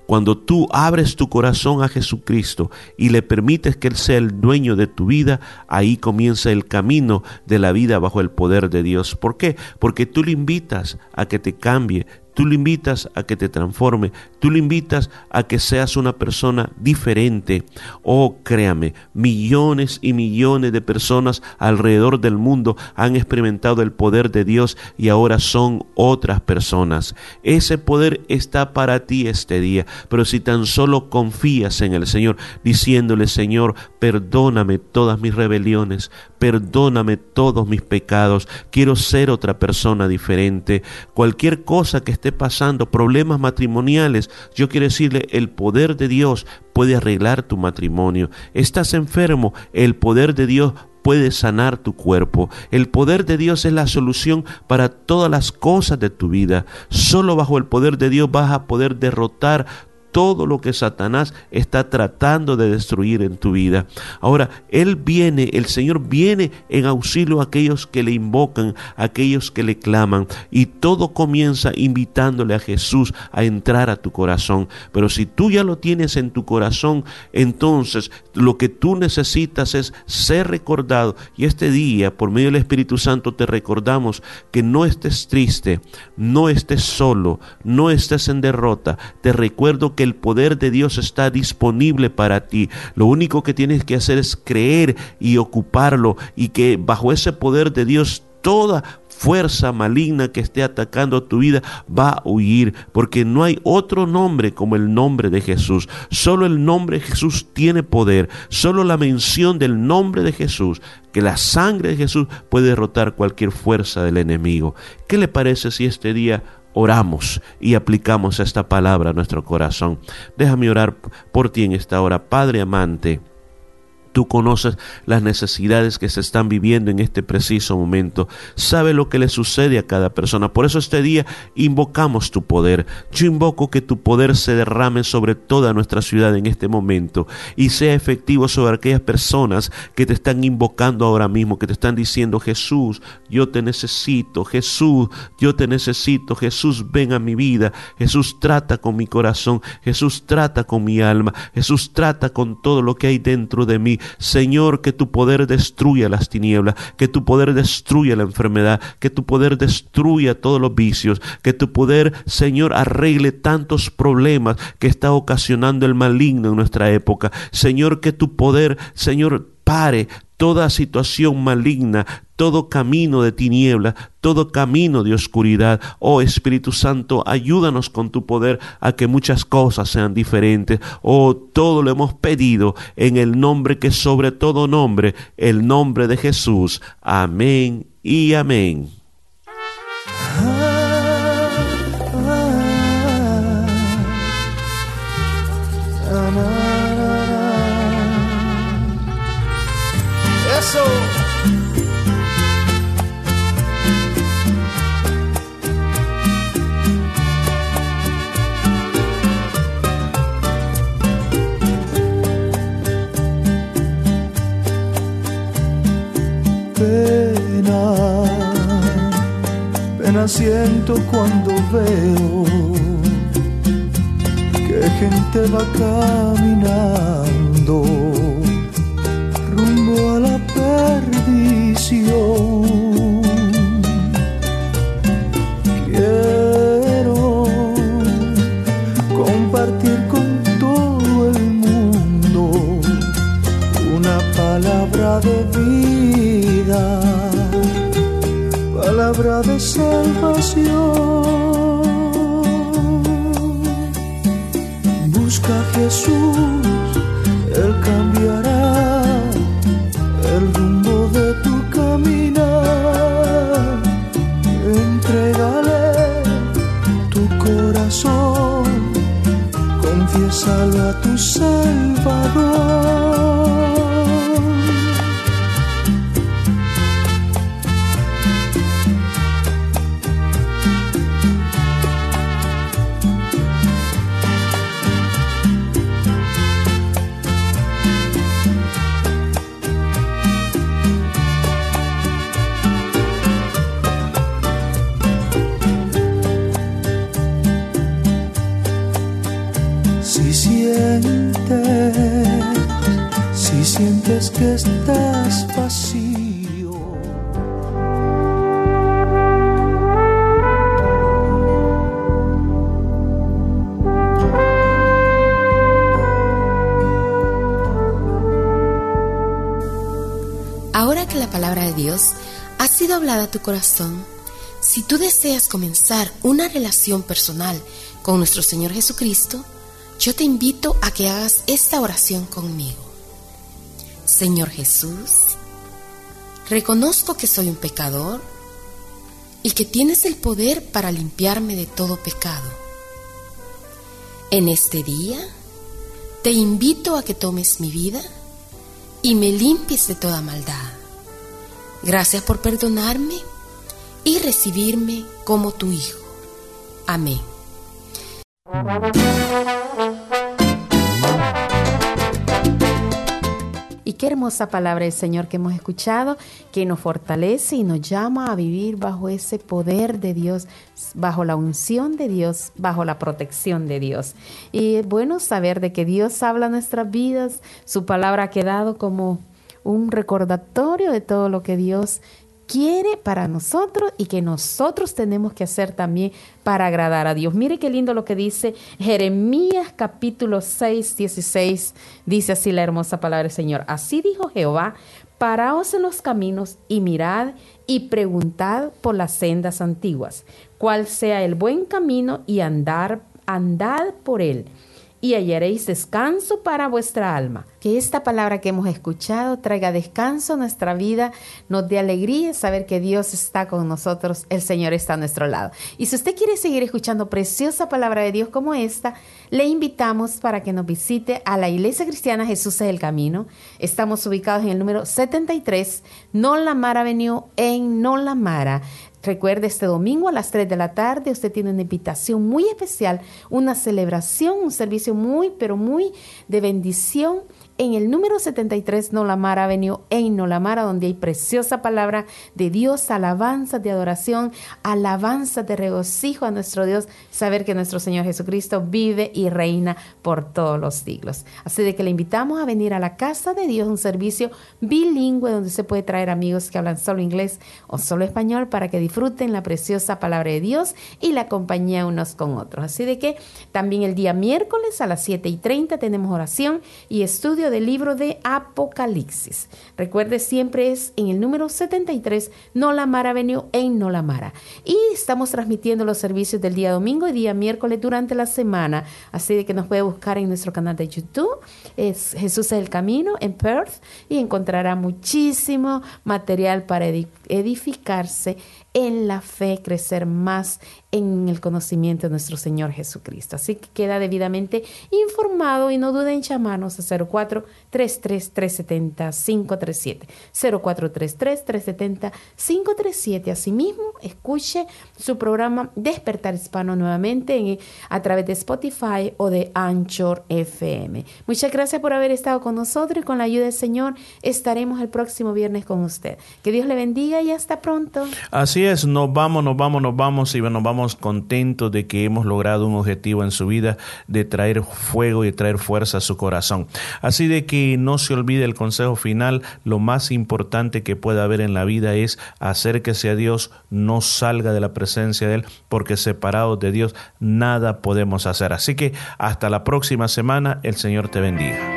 Speaker 2: Cuando tú abres tu corazón a Jesucristo y le permites que Él sea el dueño de tu vida, ahí comienza el camino de la vida bajo el poder de Dios. ¿Por qué? Porque tú le invitas a que te cambie, Tú le invitas a que te transforme, tú le invitas a que seas una persona diferente. Oh, créame, millones y millones de personas alrededor del mundo han experimentado el poder de Dios y ahora son otras personas. Ese poder está para ti este día, pero si tan solo confías en el Señor, diciéndole, Señor, perdóname todas mis rebeliones, perdóname todos mis pecados, quiero ser otra persona diferente. Cualquier cosa que esté pasando, problemas matrimoniales, yo quiero decirle, el poder de Dios puede arreglar tu matrimonio. Estás enfermo, el poder de Dios puede sanar tu cuerpo. El poder de Dios es la solución para todas las cosas de tu vida. Solo bajo el poder de Dios vas a poder derrotar todo lo que Satanás está tratando de destruir en tu vida. Ahora, Él viene, el Señor viene en auxilio a aquellos que le invocan, a aquellos que le claman, y todo comienza invitándole a Jesús a entrar a tu corazón. Pero si tú ya lo tienes en tu corazón, entonces lo que tú necesitas es ser recordado. Y este día, por medio del Espíritu Santo, te recordamos que no estés triste, no estés solo, no estés en derrota. Te recuerdo que el poder de Dios está disponible para ti. Lo único que tienes que hacer es creer y ocuparlo y que bajo ese poder de Dios toda fuerza maligna que esté atacando tu vida va a huir, porque no hay otro nombre como el nombre de Jesús. Solo el nombre de Jesús tiene poder, solo la mención del nombre de Jesús, que la sangre de Jesús puede derrotar cualquier fuerza del enemigo. ¿Qué le parece si este día oramos y aplicamos esta palabra a nuestro corazón? Déjame orar por ti en esta hora, Padre amante. Tú conoces las necesidades que se están viviendo en este preciso momento. Sabe lo que le sucede a cada persona. Por eso este día invocamos tu poder. Yo invoco que tu poder se derrame sobre toda nuestra ciudad en este momento y sea efectivo sobre aquellas personas que te están invocando ahora mismo, que te están diciendo, Jesús, yo te necesito. Jesús, yo te necesito. Jesús, ven a mi vida. Jesús, trata con mi corazón. Jesús, trata con mi alma. Jesús, trata con todo lo que hay dentro de mí. Señor, que tu poder destruya las tinieblas, que tu poder destruya la enfermedad, que tu poder destruya todos los vicios, que tu poder, Señor, arregle tantos problemas que está ocasionando el maligno en nuestra época. Señor, que tu poder, Señor, pare toda situación maligna, todo camino de tiniebla, todo camino de oscuridad. Oh Espíritu Santo, ayúdanos con tu poder a que muchas cosas sean diferentes. Oh, todo lo hemos pedido en el nombre que sobre todo nombre, el nombre de Jesús. Amén y amén.
Speaker 5: Pena siento cuando veo que gente va caminando rumbo a la perdición. Quiero compartir con todo el mundo una palabra de vida, palabra de salvación. Busca a Jesús, Él cambiará el rumbo de tu caminar. Entrégale tu corazón, confiésalo a tu Salvador. Que estás vacío.
Speaker 13: Ahora que la palabra de Dios ha sido hablada a tu corazón, si tú deseas comenzar una relación personal con nuestro Señor Jesucristo, yo te invito a que hagas esta oración conmigo. Señor Jesús, reconozco que soy un pecador y que tienes el poder para limpiarme de todo pecado. En este día, te invito a que tomes mi vida y me limpies de toda maldad. Gracias por perdonarme y recibirme como tu Hijo. Amén.
Speaker 3: Qué hermosa palabra del Señor que hemos escuchado, que nos fortalece y nos llama a vivir bajo ese poder de Dios, bajo la unción de Dios, bajo la protección de Dios. Y es bueno saber de que Dios habla nuestras vidas, su palabra ha quedado como un recordatorio de todo lo que Dios quiere para nosotros y que nosotros tenemos que hacer también para agradar a Dios. Mire qué lindo lo que dice Jeremías capítulo 6, 16. Dice así la hermosa palabra del Señor. Así dijo Jehová, paraos en los caminos y mirad y preguntad por las sendas antiguas, cuál sea el buen camino y andar, andad por él y hallaréis descanso para vuestra alma. Que esta palabra que hemos escuchado traiga descanso a nuestra vida, nos dé alegría saber que Dios está con nosotros, el Señor está a nuestro lado. Y si usted quiere seguir escuchando preciosa palabra de Dios como esta, le invitamos para que nos visite a la Iglesia Cristiana Jesús es el Camino. Estamos ubicados en el número 73, Non La Mara Avenue, en Non La Mara. Recuerde, este domingo a las 3 de la tarde usted tiene una invitación muy especial, una celebración, un servicio muy, pero muy de bendición en el número 73 Nolamara Avenue en Nolamara, donde hay preciosa palabra de Dios, alabanza de adoración, alabanza de regocijo a nuestro Dios, saber que nuestro Señor Jesucristo vive y reina por todos los siglos. Así de que le invitamos a venir a la casa de Dios, un servicio bilingüe donde se puede traer amigos que hablan solo inglés o solo español para que disfruten la preciosa palabra de Dios y la compañía unos con otros. Así de que también el día miércoles a las 7 y 30 tenemos oración y estudio del libro de Apocalipsis. Recuerde, siempre es en el número 73 Nolamara Avenue en Nolamara. Y estamos transmitiendo los servicios del día domingo y día miércoles durante la semana. Así que nos puede buscar en nuestro canal de YouTube. Es Jesús es el Camino en Perth y encontrará muchísimo material para edi- edificarse en la fe, crecer más en el conocimiento de nuestro Señor Jesucristo. Así que queda debidamente informado y no duden en llamarnos a 04 33 370 537 0433 370 537. Asimismo, escuche su programa Despertar Hispano nuevamente en- a través de Spotify o de Anchor FM. Muchas gracias por haber estado con nosotros y con la ayuda del Señor estaremos el próximo viernes con usted. Que Dios le bendiga y hasta pronto.
Speaker 2: Así es, nos vamos, nos vamos, nos vamos y nos vamos contentos de que hemos logrado un objetivo en su vida de traer fuego y traer fuerza a su corazón. Así de que no se olvide el consejo final, lo más importante que puede haber en la vida es acérquese a Dios, no salga de la presencia de Él, porque separados de Dios nada podemos hacer. Así que hasta la próxima semana, el Señor te bendiga.